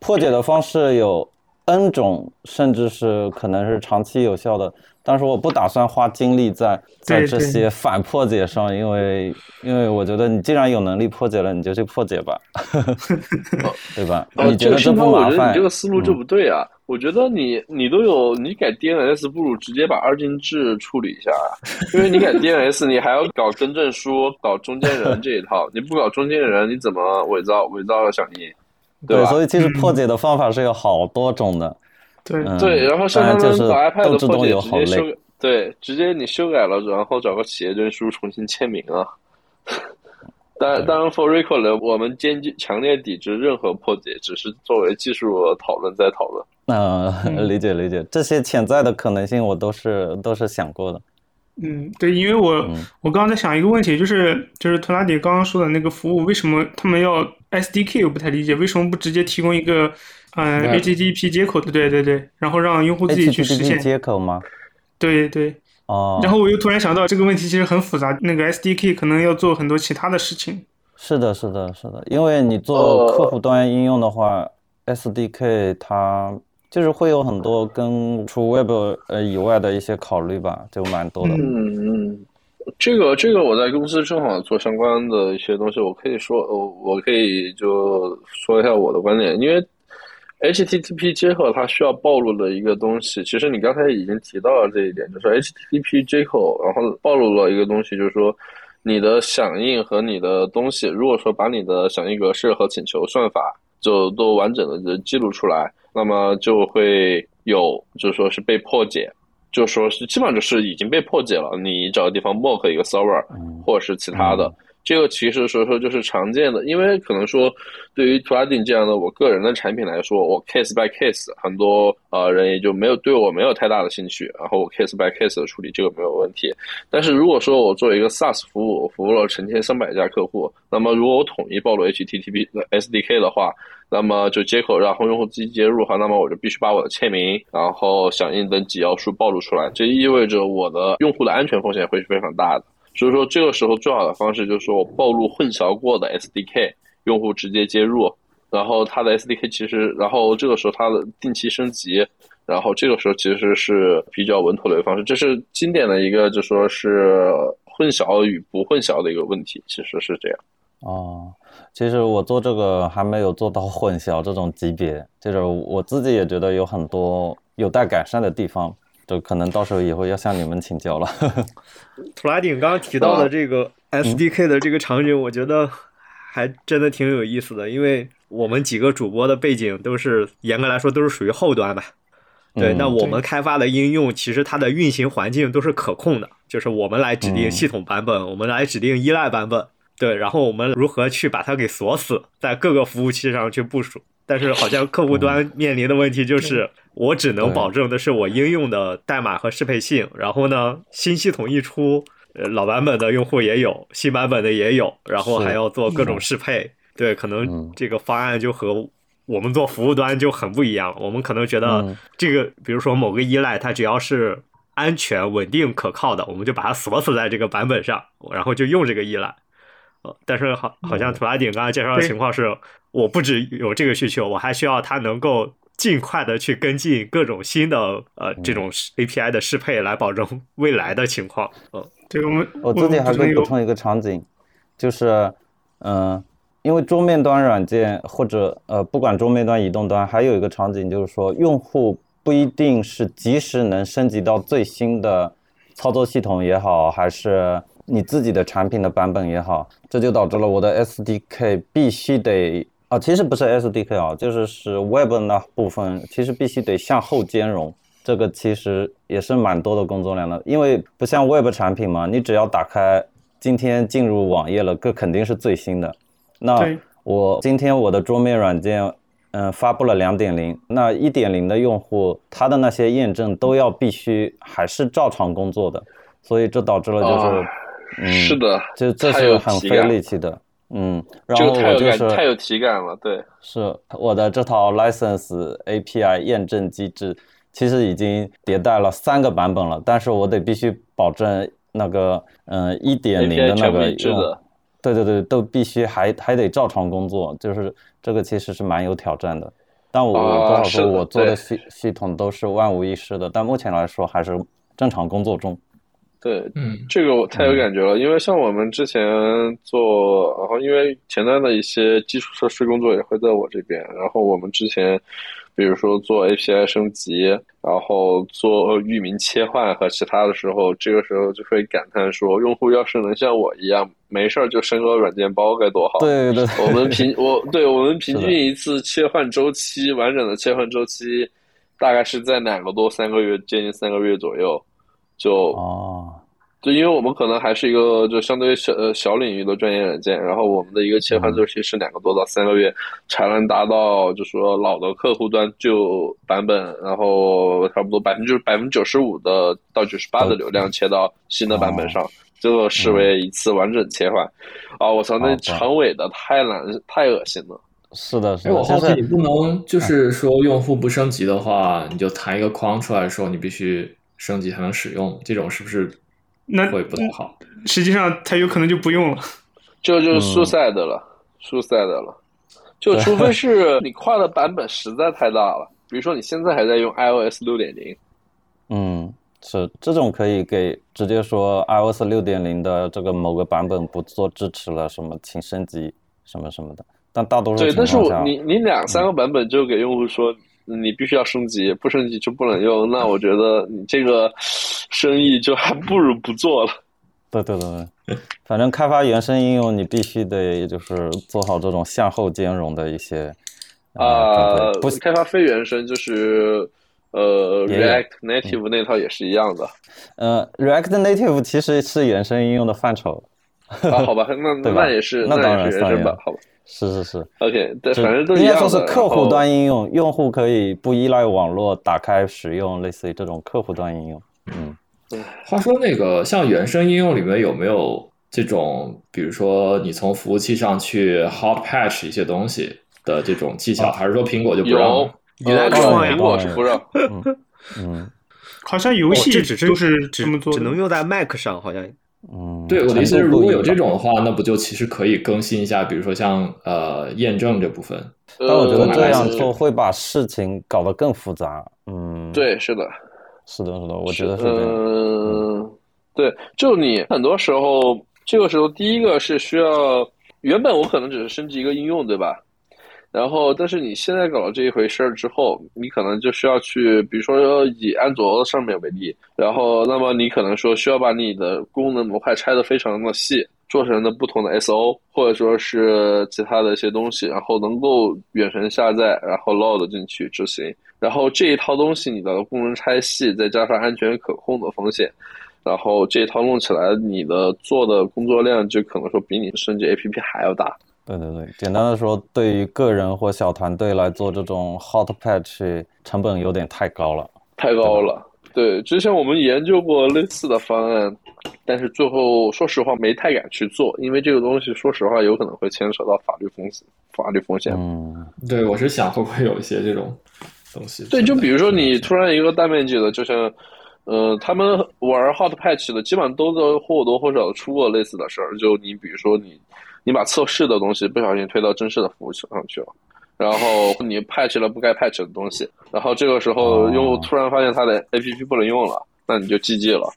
破解的方式有 N 种，甚至是可能是长期有效的。但是我不打算花精力在在这些反破解上，因为因为我觉得你既然有能力破解了，你就去破解吧，对吧？你觉得这不麻烦？我觉得你这个思路就不对啊！我觉得你你都有你改 DNS 不如直接把二进制处理一下啊，因为你改 DNS 你还要搞更正书、搞中间人这一套，你不搞中间人，你怎么伪造伪造了响应？对，所以其实破解的方法是有好多种的。对对，然后像他们把 iPad 的破解直接修改，对，直接你修改了，然后找个企业证书重新签名啊。当当然，For Recall 的我们坚决强烈抵制任何破解，只是作为技术讨论在讨论。嗯，理解理解，这些潜在的可能性我都是都是想过的。嗯，对，因为我我刚刚在想一个问题，就是就是图拉迪刚刚说的那个服务，为什么他们要 SDK？我不太理解，为什么不直接提供一个嗯 HTTP 接口的？对对对，然后让用户自己去实现接口吗？对对。哦。然后我又突然想到这个问题其实很复杂，那个 SDK 可能要做很多其他的事情。是的，是的，是的，因为你做客户端应用的话，SDK 它。就是会有很多跟除 Web 呃以外的一些考虑吧，就蛮多的。嗯嗯，这个这个我在公司正好做相关的一些东西，我可以说，我我可以就说一下我的观点，因为 HTTP 接口它需要暴露的一个东西，其实你刚才已经提到了这一点，就是 HTTP 接口，然后暴露了一个东西，就是说你的响应和你的东西，如果说把你的响应格式和请求算法就都完整的记录出来。那么就会有，就说是被破解，就说是基本上就是已经被破解了。你找个地方 mock 一个 server，或者是其他的。这个其实所以说就是常见的，因为可能说对于 Trading 这样的我个人的产品来说，我 case by case 很多呃人也就没有对我没有太大的兴趣，然后我 case by case 的处理这个没有问题。但是如果说我作为一个 SaaS 服务，我服务了成千上百家客户，那么如果我统一暴露 HTTP 的 SDK 的话，那么就接口然后用户自己接入哈，那么我就必须把我的签名、然后响应等几要素暴露出来，这意味着我的用户的安全风险会是非常大的。所以说，这个时候最好的方式就是说我暴露混淆过的 SDK，用户直接接入，然后它的 SDK 其实，然后这个时候它的定期升级，然后这个时候其实是比较稳妥的一个方式。这是经典的一个，就说是混淆与不混淆的一个问题，其实是这样。哦，其实我做这个还没有做到混淆这种级别，就是我自己也觉得有很多有待改善的地方。就可能到时候以后要向你们请教了。图拉顶刚刚提到的这个 SDK 的这个场景，我觉得还真的挺有意思的，因为我们几个主播的背景都是严格来说都是属于后端吧。对，那我们开发的应用其实它的运行环境都是可控的，就是我们来指定系统版本，我们来指定依赖版本，对，然后我们如何去把它给锁死在各个服务器上去部署。但是好像客户端面临的问题就是，我只能保证的是我应用的代码和适配性。然后呢，新系统一出，老版本的用户也有，新版本的也有，然后还要做各种适配。对，可能这个方案就和我们做服务端就很不一样。我们可能觉得这个，比如说某个依赖，它只要是安全、稳定、可靠的，我们就把它锁死在这个版本上，然后就用这个依赖。呃，但是好，好像图拉顶刚才介绍的情况是。我不只有这个需求，我还需要它能够尽快的去跟进各种新的呃这种 API 的适配，来保证未来的情况。嗯，对我们我自己还可以补充一个场景，就是嗯，因为桌面端软件或者呃不管桌面端、移动端，还有一个场景就是说，用户不一定是及时能升级到最新的操作系统也好，还是你自己的产品的版本也好，这就导致了我的 SDK 必须得。啊，其实不是 SDK 啊，就是是 Web 那部分，其实必须得向后兼容。这个其实也是蛮多的工作量的，因为不像 Web 产品嘛，你只要打开，今天进入网页了，这肯定是最新的。那我今天我的桌面软件，嗯，发布了两点零，那一点零的用户，他的那些验证都要必须还是照常工作的，所以这导致了就是，嗯，是的，就这是很费力气的。嗯，然后我就是太有体感了，对，是我的这套 license API 验证机制，其实已经迭代了三个版本了，但是我得必须保证那个嗯一点零的那个用，对对对，都必须还还得照常工作，就是这个其实是蛮有挑战的。但我多少说我做的系系统都是万无一失的，但目前来说还是正常工作中。对，嗯，这个我太有感觉了，因为像我们之前做，然后因为前端的一些基础设施工作也会在我这边，然后我们之前，比如说做 API 升级，然后做域名切换和其他的时候，这个时候就会感叹说，用户要是能像我一样，没事儿就升个软件包该多好。对对，我们平我对我们平均一次切换周期，完整的切换周期，大概是在两个多三个月，接近三个月左右。就哦，就因为我们可能还是一个就相对小呃小领域的专业软件，然后我们的一个切换周期是两个多到三个月，才能达到就说老的客户端旧版本，然后差不多百分之百分之九十五的到九十八的流量切到新的版本上，这个视为一次完整切换。啊，我操，那长尾的太难太恶心了。是的，是的。我好奇你不能就是说用户不升级的话，你就弹一个框出来说你必须升级才能使用，这种是不是那会不太好？实际上它有可能就不用了，这就是疏赛的了，疏赛的了。就除非是 你跨的版本实在太大了，比如说你现在还在用 iOS 六点零，嗯，是这种可以给直接说 iOS 六点零的这个某个版本不做支持了，什么请升级什么什么的。但大多数对，但是我你你两三个版本就给用户说你必须要升级，不升级就不能用，那我觉得你这个生意就还不如不做了。对对对对，反正开发原生应用，你必须得就是做好这种向后兼容的一些啊，不开发非原生就是呃 React Native 那套也是一样的。呃，React Native 其实是原生应用的范畴。啊，好吧，那那也是，那当然原生吧，好吧。是是是，OK，对，反正都应该说是客户端应用，用户可以不依赖网络打开使用，类似于这种客户端应用。嗯，话说那个像原生应用里面有没有这种，比如说你从服务器上去 hot patch 一些东西的这种技巧，还是说苹果就不让？有，苹果是不让。嗯，好像游戏只是就是只么做，只能用在 Mac 上，好像。嗯，对，我的意思是，如果有这种的话，那不就其实可以更新一下，比如说像呃验证这部分。但我觉得这样做会把事情搞得更复杂。嗯，对，是的，是的，是的，我觉得是这样。嗯，对，就你很多时候，这个时候第一个是需要，原本我可能只是升级一个应用，对吧？然后，但是你现在搞了这一回事儿之后，你可能就需要去，比如说以安卓上面为例，然后，那么你可能说需要把你的功能模块拆得非常的细，做成的不同的 SO，或者说是其他的一些东西，然后能够远程下载，然后 load 进去执行。然后这一套东西，你的功能拆细，再加上安全可控的风险，然后这一套弄起来，你的做的工作量就可能说比你升级 APP 还要大。对对对，简单的说，对于个人或小团队来做这种 hot patch，成本有点太高了，太高了。对，之前我们研究过类似的方案，但是最后说实话没太敢去做，因为这个东西说实话有可能会牵扯到法律风险，法律风险。嗯，对，我是想会不会有一些这种东西。对，就比如说你突然一个大面积的，就像，呃，他们玩 hot patch 的，基本上都在或多或少出过类似的事儿。就你比如说你。你把测试的东西不小心推到正式的服务器上去了，然后你 patch 了不该 patch 的东西，然后这个时候用户突然发现他的 APP 不能用了，那你就 GG 了。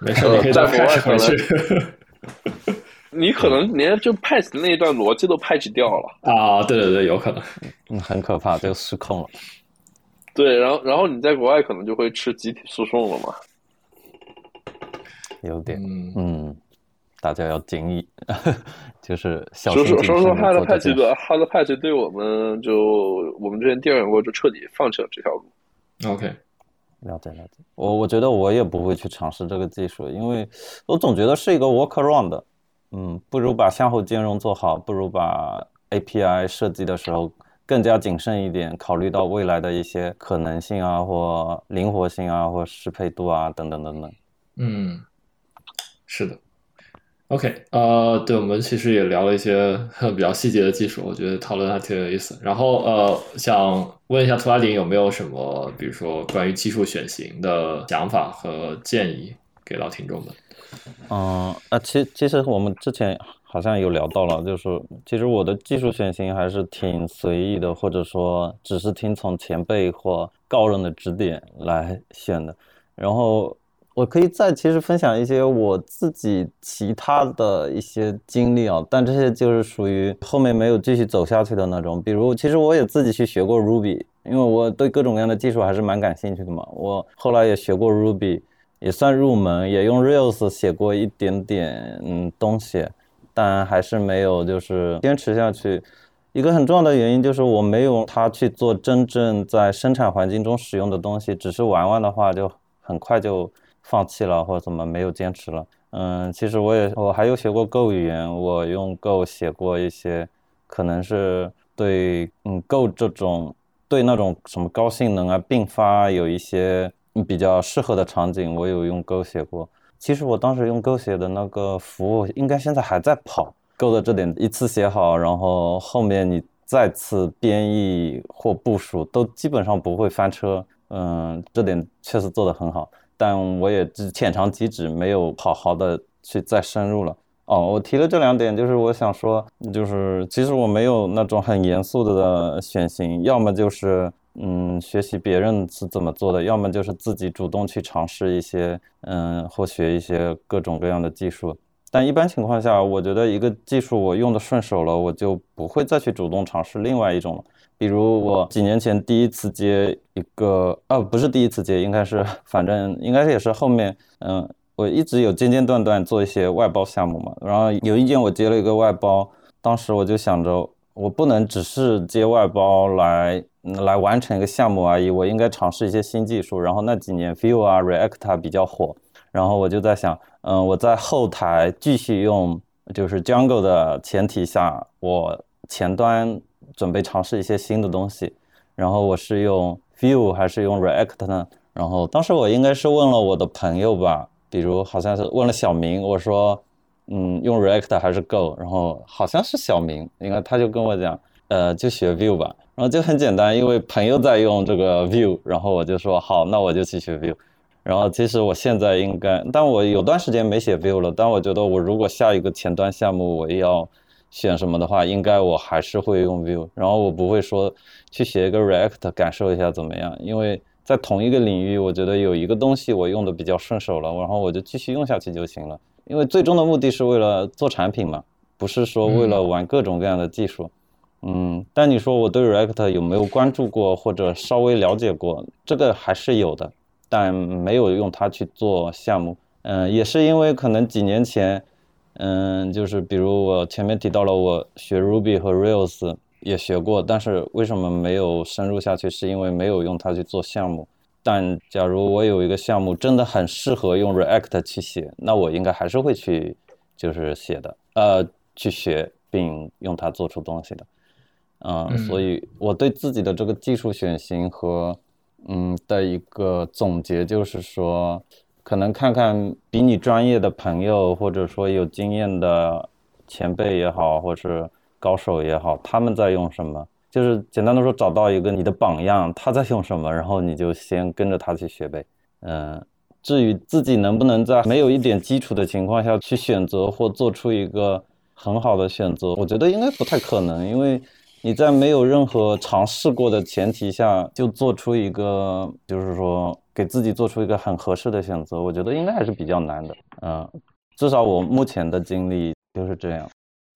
没事，你可以在国外可能，你可能连就 patch 的那一段逻辑都 patch 掉了啊！对对对，有可能，嗯，很可怕，就失控了。对，然后然后你在国外可能就会吃集体诉讼了嘛？有点，嗯。大家要敬意，就是小说说说说，Hard Patch 的 Hard Patch 对我们就我们之前调研过，就彻底放弃了这条路。OK，了解了解。我我觉得我也不会去尝试这个技术，因为我总觉得是一个 workaround。嗯，不如把向后兼容做好，不如把 API 设计的时候更加谨慎一点，考虑到未来的一些可能性啊，或灵活性啊，或适配度啊，等等等等。嗯，是的。OK，呃，对，我们其实也聊了一些比较细节的技术，我觉得讨论还挺有意思。然后，呃，想问一下图拉丁有没有什么，比如说关于技术选型的想法和建议给到听众们？嗯，啊，其其实我们之前好像有聊到了，就是其实我的技术选型还是挺随意的，或者说只是听从前辈或高人的指点来选的，然后。我可以再其实分享一些我自己其他的一些经历啊，但这些就是属于后面没有继续走下去的那种。比如，其实我也自己去学过 Ruby，因为我对各种各样的技术还是蛮感兴趣的嘛。我后来也学过 Ruby，也算入门，也用 Rails 写过一点点嗯东西，但还是没有就是坚持下去。一个很重要的原因就是我没有它去做真正在生产环境中使用的东西，只是玩玩的话就很快就。放弃了或者怎么没有坚持了？嗯，其实我也我还有学过 Go 语言，我用 Go 写过一些，可能是对嗯 Go 这种对那种什么高性能啊并发有一些比较适合的场景，我有用 Go 写过。其实我当时用 Go 写的那个服务，应该现在还在跑。Go 的这点一次写好，然后后面你再次编译或部署，都基本上不会翻车。嗯，这点确实做得很好。但我也只浅尝即止，没有好好的去再深入了。哦，我提了这两点，就是我想说，就是其实我没有那种很严肃的选型，要么就是嗯学习别人是怎么做的，要么就是自己主动去尝试一些嗯或学一些各种各样的技术。但一般情况下，我觉得一个技术我用的顺手了，我就不会再去主动尝试另外一种了。比如我几年前第一次接一个，哦，不是第一次接，应该是，反正应该是也是后面，嗯，我一直有间间断断做一些外包项目嘛。然后有一年我接了一个外包，当时我就想着，我不能只是接外包来来完成一个项目而已，我应该尝试一些新技术。然后那几年 Vue 啊 React 啊比较火，然后我就在想，嗯，我在后台继续用就是 Jungle 的前提下，我前端。准备尝试一些新的东西，然后我是用 Vue 还是用 React 呢？然后当时我应该是问了我的朋友吧，比如好像是问了小明，我说，嗯，用 React 还是 Go？然后好像是小明，应该他就跟我讲，呃，就学 Vue 吧。然后就很简单，因为朋友在用这个 Vue，然后我就说好，那我就去学 Vue。然后其实我现在应该，但我有段时间没写 Vue 了，但我觉得我如果下一个前端项目我要。选什么的话，应该我还是会用 Vue，然后我不会说去写一个 React 感受一下怎么样，因为在同一个领域，我觉得有一个东西我用的比较顺手了，然后我就继续用下去就行了。因为最终的目的是为了做产品嘛，不是说为了玩各种各样的技术。嗯，但你说我对 React 有没有关注过或者稍微了解过，这个还是有的，但没有用它去做项目。嗯，也是因为可能几年前。嗯，就是比如我前面提到了，我学 Ruby 和 Rails 也学过，但是为什么没有深入下去？是因为没有用它去做项目。但假如我有一个项目真的很适合用 React 去写，那我应该还是会去就是写的，呃，去学并用它做出东西的。嗯，所以我对自己的这个技术选型和嗯的一个总结就是说。可能看看比你专业的朋友，或者说有经验的前辈也好，或是高手也好，他们在用什么，就是简单的说，找到一个你的榜样，他在用什么，然后你就先跟着他去学呗。嗯，至于自己能不能在没有一点基础的情况下去选择或做出一个很好的选择，我觉得应该不太可能，因为你在没有任何尝试过的前提下就做出一个，就是说。给自己做出一个很合适的选择，我觉得应该还是比较难的。嗯，至少我目前的经历就是这样。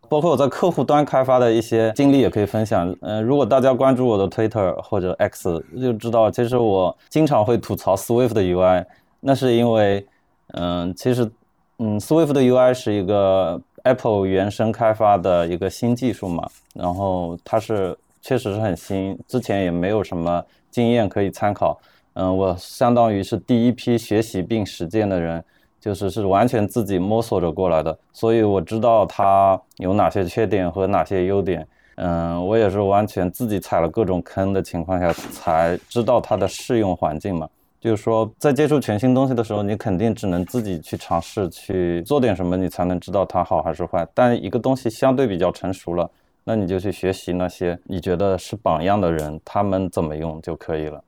包括我在客户端开发的一些经历也可以分享。嗯，如果大家关注我的 Twitter 或者 X，就知道其实我经常会吐槽 Swift 的 UI。那是因为，嗯，其实，嗯，Swift 的 UI 是一个 Apple 原生开发的一个新技术嘛，然后它是确实是很新，之前也没有什么经验可以参考。嗯，我相当于是第一批学习并实践的人，就是是完全自己摸索着过来的，所以我知道它有哪些缺点和哪些优点。嗯，我也是完全自己踩了各种坑的情况下才知道它的适用环境嘛。就是说，在接触全新东西的时候，你肯定只能自己去尝试去做点什么，你才能知道它好还是坏。但一个东西相对比较成熟了，那你就去学习那些你觉得是榜样的人，他们怎么用就可以了，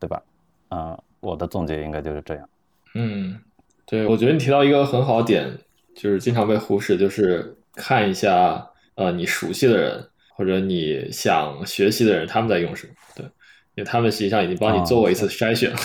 对吧？啊，我的总结应该就是这样。嗯，对，我觉得你提到一个很好的点，就是经常被忽视，就是看一下呃你熟悉的人或者你想学习的人他们在用什么，对，因为他们实际上已经帮你做过一次筛选了。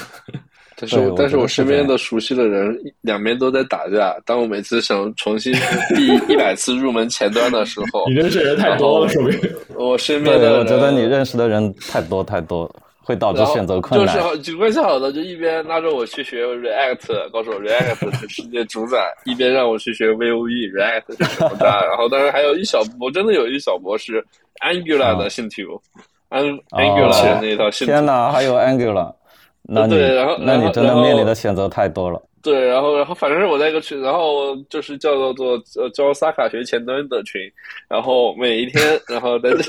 但是，但是我身边的熟悉的人两边都在打架。当我每次想重新 第一百次入门前端的时候，你认识人太多了，说明我身边的，我觉得你认识的人太多太多。会导致选择困难。就是关系好的，就一边拉着我去学 React，告诉我 React 是世界主宰；一边让我去学 Vue，React 是什么的。然后当然还有一小波，真的有一小波是 Angular 的信徒，Angular 那一套信徒。天哪，还有 Angular，那你对，然后那你真的面临的选择太多了。对，然后然后反正是我在一个群，然后就是叫做做呃教萨卡学前端的群，然后每一天，然后在这，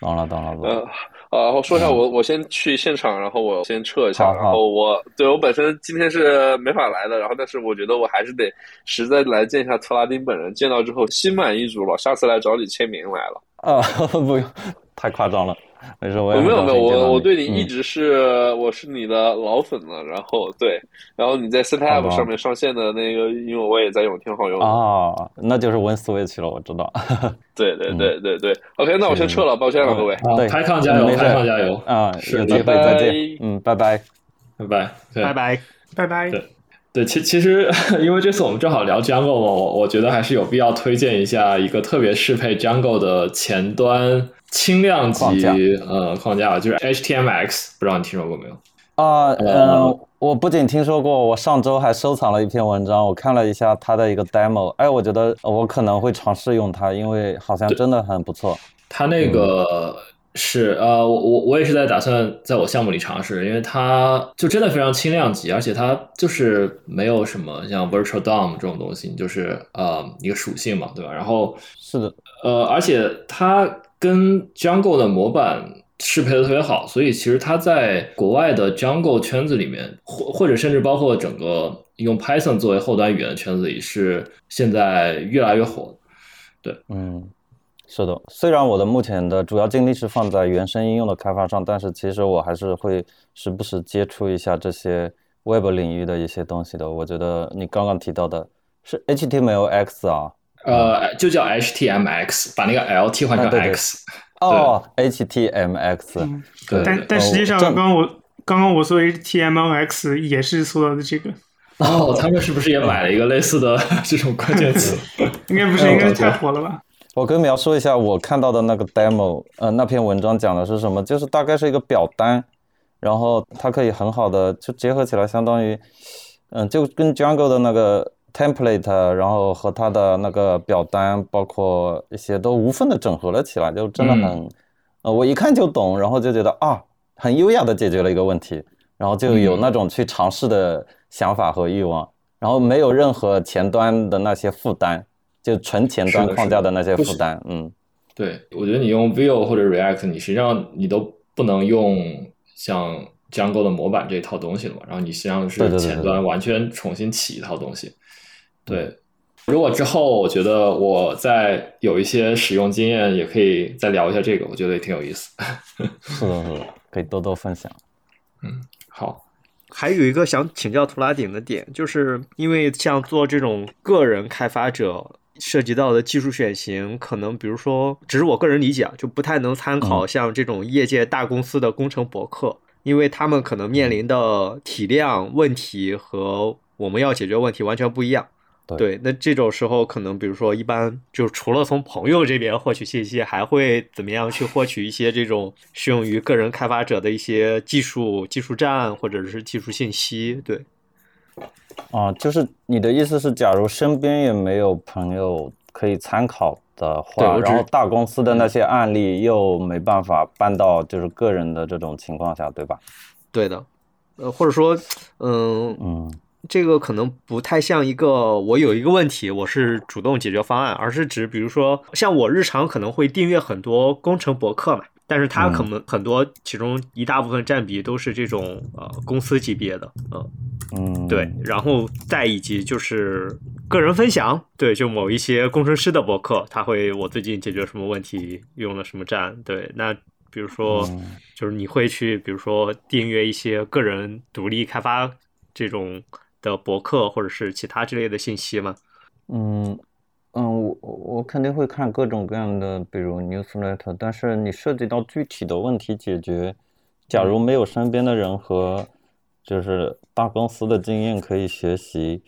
懂了懂了懂了。啊，然后说一下我我先去现场，然后我先撤一下，然后我对我本身今天是没法来的，然后但是我觉得我还是得实在来见一下特拉丁本人，见到之后心满意足了，下次来找你签名来了。啊，不用，太夸张了。没事，我没有没有，我我对你一直是我是你的老粉了。然后对，然后你在 Set App 上面上线的那个，因为我也在用，挺好用的啊。那就是 Win Switch 了，我知道。对对对对对，OK，那我先撤了，抱歉了各位。对，开抗加油，开抗加油啊！是，有机会再见。嗯，拜拜，拜拜，拜拜，拜拜。对对，其其实 因为这次我们正好聊 Jungle 嘛，我我觉得还是有必要推荐一下一个特别适配 Jungle 的前端。轻量级呃框架就是 HTMX，不知道你听说过没有？啊，嗯，我不仅听说过，我上周还收藏了一篇文章，我看了一下它的一个 demo，哎，我觉得我可能会尝试用它，因为好像真的很不错。它那个是呃，我我我也是在打算在我项目里尝试，因为它就真的非常轻量级，而且它就是没有什么像 Virtual DOM 这种东西，就是呃一个属性嘛，对吧？然后是的，呃，而且它。跟 Jungle 的模板适配的特别好，所以其实它在国外的 Jungle 圈子里面，或或者甚至包括整个用 Python 作为后端语言的圈子里，是现在越来越火。对，嗯，是的。虽然我的目前的主要精力是放在原生应用的开发上，但是其实我还是会时不时接触一下这些 Web 领域的一些东西的。我觉得你刚刚提到的是 HTMLX 啊。呃，就叫 HTMX，把那个 L 替换成 X。哦，HTMX。对。但但实际上，刚刚我刚刚我说 HTMLX 也是说的这个。哦，他们是不是也买了一个类似的 这种关键词？应该不是，应该太火了吧？我跟描述一下我看到的那个 demo，呃，那篇文章讲的是什么？就是大概是一个表单，然后它可以很好的就结合起来，相当于，嗯，就跟 Jungle 的那个。template，然后和它的那个表单，包括一些都无缝的整合了起来，就真的很，呃，我一看就懂，然后就觉得啊，很优雅的解决了一个问题，然后就有那种去尝试的想法和欲望，然后没有任何前端的那些负担，就纯前端框架的那些负担，嗯，对，我觉得你用 Vue 或者 React，你实际上你都不能用像 Django 的模板这一套东西了嘛，然后你实际上是前端完全重新起一套东西。对，如果之后我觉得我在有一些使用经验，也可以再聊一下这个，我觉得也挺有意思。是的，是的，可以多多分享。嗯，好。还有一个想请教图拉顶的点，就是因为像做这种个人开发者，涉及到的技术选型，可能比如说，只是我个人理解啊，就不太能参考像这种业界大公司的工程博客，因为他们可能面临的体量问题和我们要解决问题完全不一样。对，那这种时候可能，比如说，一般就除了从朋友这边获取信息，还会怎么样去获取一些这种适用于个人开发者的一些技术技术站或者是技术信息？对，啊，就是你的意思是，假如身边也没有朋友可以参考的话，然后大公司的那些案例又没办法搬到就是个人的这种情况下，对吧？对的，呃，或者说，嗯嗯。这个可能不太像一个我有一个问题，我是主动解决方案，而是指比如说像我日常可能会订阅很多工程博客嘛，但是它可能很多其中一大部分占比都是这种呃公司级别的，嗯嗯。对，然后再以及就是个人分享，对，就某一些工程师的博客，他会我最近解决什么问题用了什么站，对，那比如说就是你会去比如说订阅一些个人独立开发这种。的博客或者是其他之类的信息吗？嗯嗯，我我肯定会看各种各样的，比如 newsletter。但是你涉及到具体的问题解决，假如没有身边的人和就是大公司的经验可以学习，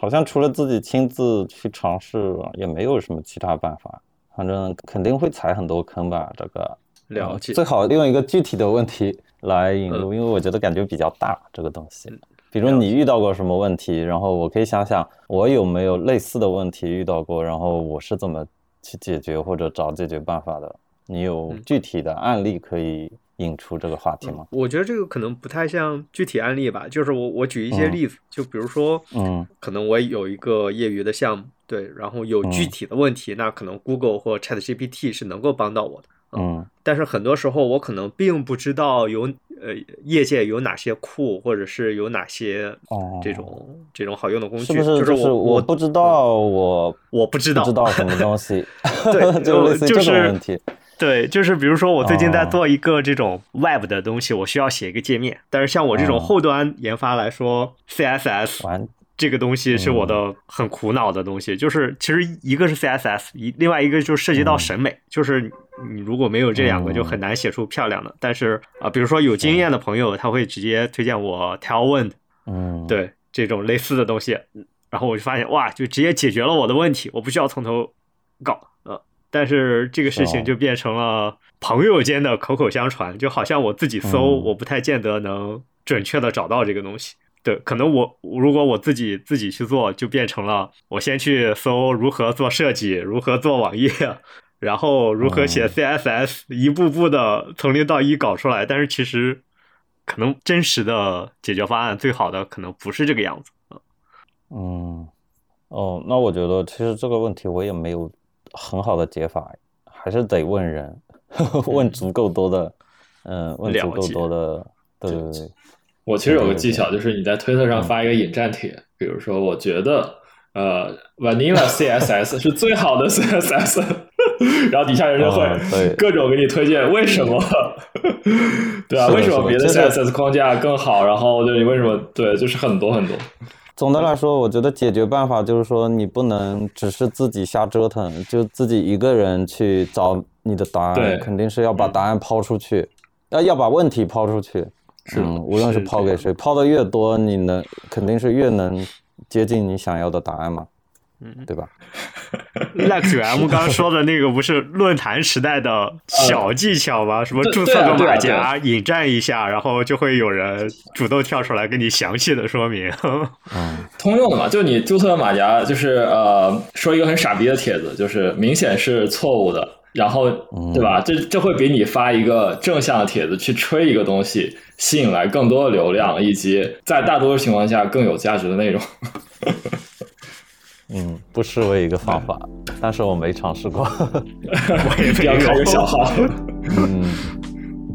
好像除了自己亲自去尝试，也没有什么其他办法。反正肯定会踩很多坑吧。这个了解，最好用一个具体的问题来引入，因为我觉得感觉比较大这个东西。比如你遇到过什么问题，然后我可以想想我有没有类似的问题遇到过，然后我是怎么去解决或者找解决办法的。你有具体的案例可以引出这个话题吗？我觉得这个可能不太像具体案例吧，就是我我举一些例子，就比如说，嗯，可能我有一个业余的项目，对，然后有具体的问题，那可能 Google 或 Chat GPT 是能够帮到我的。嗯，但是很多时候我可能并不知道有呃业界有哪些库，或者是有哪些这种这种好用的工具，是不是？就是我我不知道，我我不知道。不知道什么东西，对，就类似这种问题。对，就是比如说我最近在做一个这种 Web 的东西，我需要写一个界面，但是像我这种后端研发来说，CSS。这个东西是我的很苦恼的东西，就是其实一个是 CSS，一另外一个就涉及到审美，就是你如果没有这两个，就很难写出漂亮的。但是啊，比如说有经验的朋友，他会直接推荐我 Tailwind，嗯，对这种类似的东西，然后我就发现哇，就直接解决了我的问题，我不需要从头搞呃，但是这个事情就变成了朋友间的口口相传，就好像我自己搜，我不太见得能准确的找到这个东西。对，可能我如果我自己自己去做，就变成了我先去搜如何做设计，如何做网页，然后如何写 CSS，一步步的从零到一搞出来。但是其实可能真实的解决方案，最好的可能不是这个样子。嗯，哦，那我觉得其实这个问题我也没有很好的解法，还是得问人，问足够多的，嗯，问足够多的，对对对。我其实有个技巧，就是你在推特上发一个引战帖，比如说我觉得呃，Vanilla CSS 是最好的 CSS，然后底下人就会各种给你推荐为什么，对啊，为什么别的 CSS 框架更好？然后就你为什么对，就是很多很多。总的来说，我觉得解决办法就是说，你不能只是自己瞎折腾，就自己一个人去找你的答案，肯定是要把答案抛出去，要要把问题抛出去。嗯，无论是抛给谁，抛的越多，你能肯定是越能接近你想要的答案嘛，嗯，对吧？Lex M 刚说的那个不是论坛时代的小技巧吗？什么注册个马甲，引战一下，然后就会有人主动跳出来给你详细的说明。嗯，通用的嘛，就你注册马甲，就是呃，说一个很傻逼的帖子，就是明显是错误的。然后，对吧？这这会比你发一个正向的帖子去吹一个东西，吸引来更多的流量，以及在大多数情况下更有价值的内容。嗯，不失为一个方法，但是我没尝试过。我也要开个小号。嗯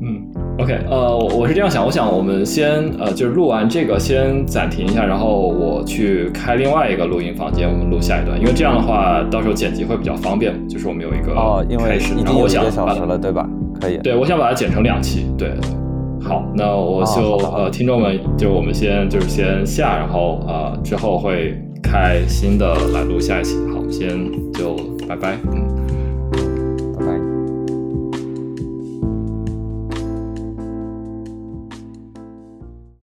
嗯。OK，呃，我是这样想，我想我们先呃，就是录完这个先暂停一下，然后我去开另外一个录音房间，我们录下一段，因为这样的话到时候剪辑会比较方便，就是我们有一个哦，因为已经有一个小时了，对吧？可以。对，我想把它剪成两期，对对。好，那我就呃，听众们，就我们先就是先下，然后呃之后会开新的来录下一期。好，先就拜拜，嗯。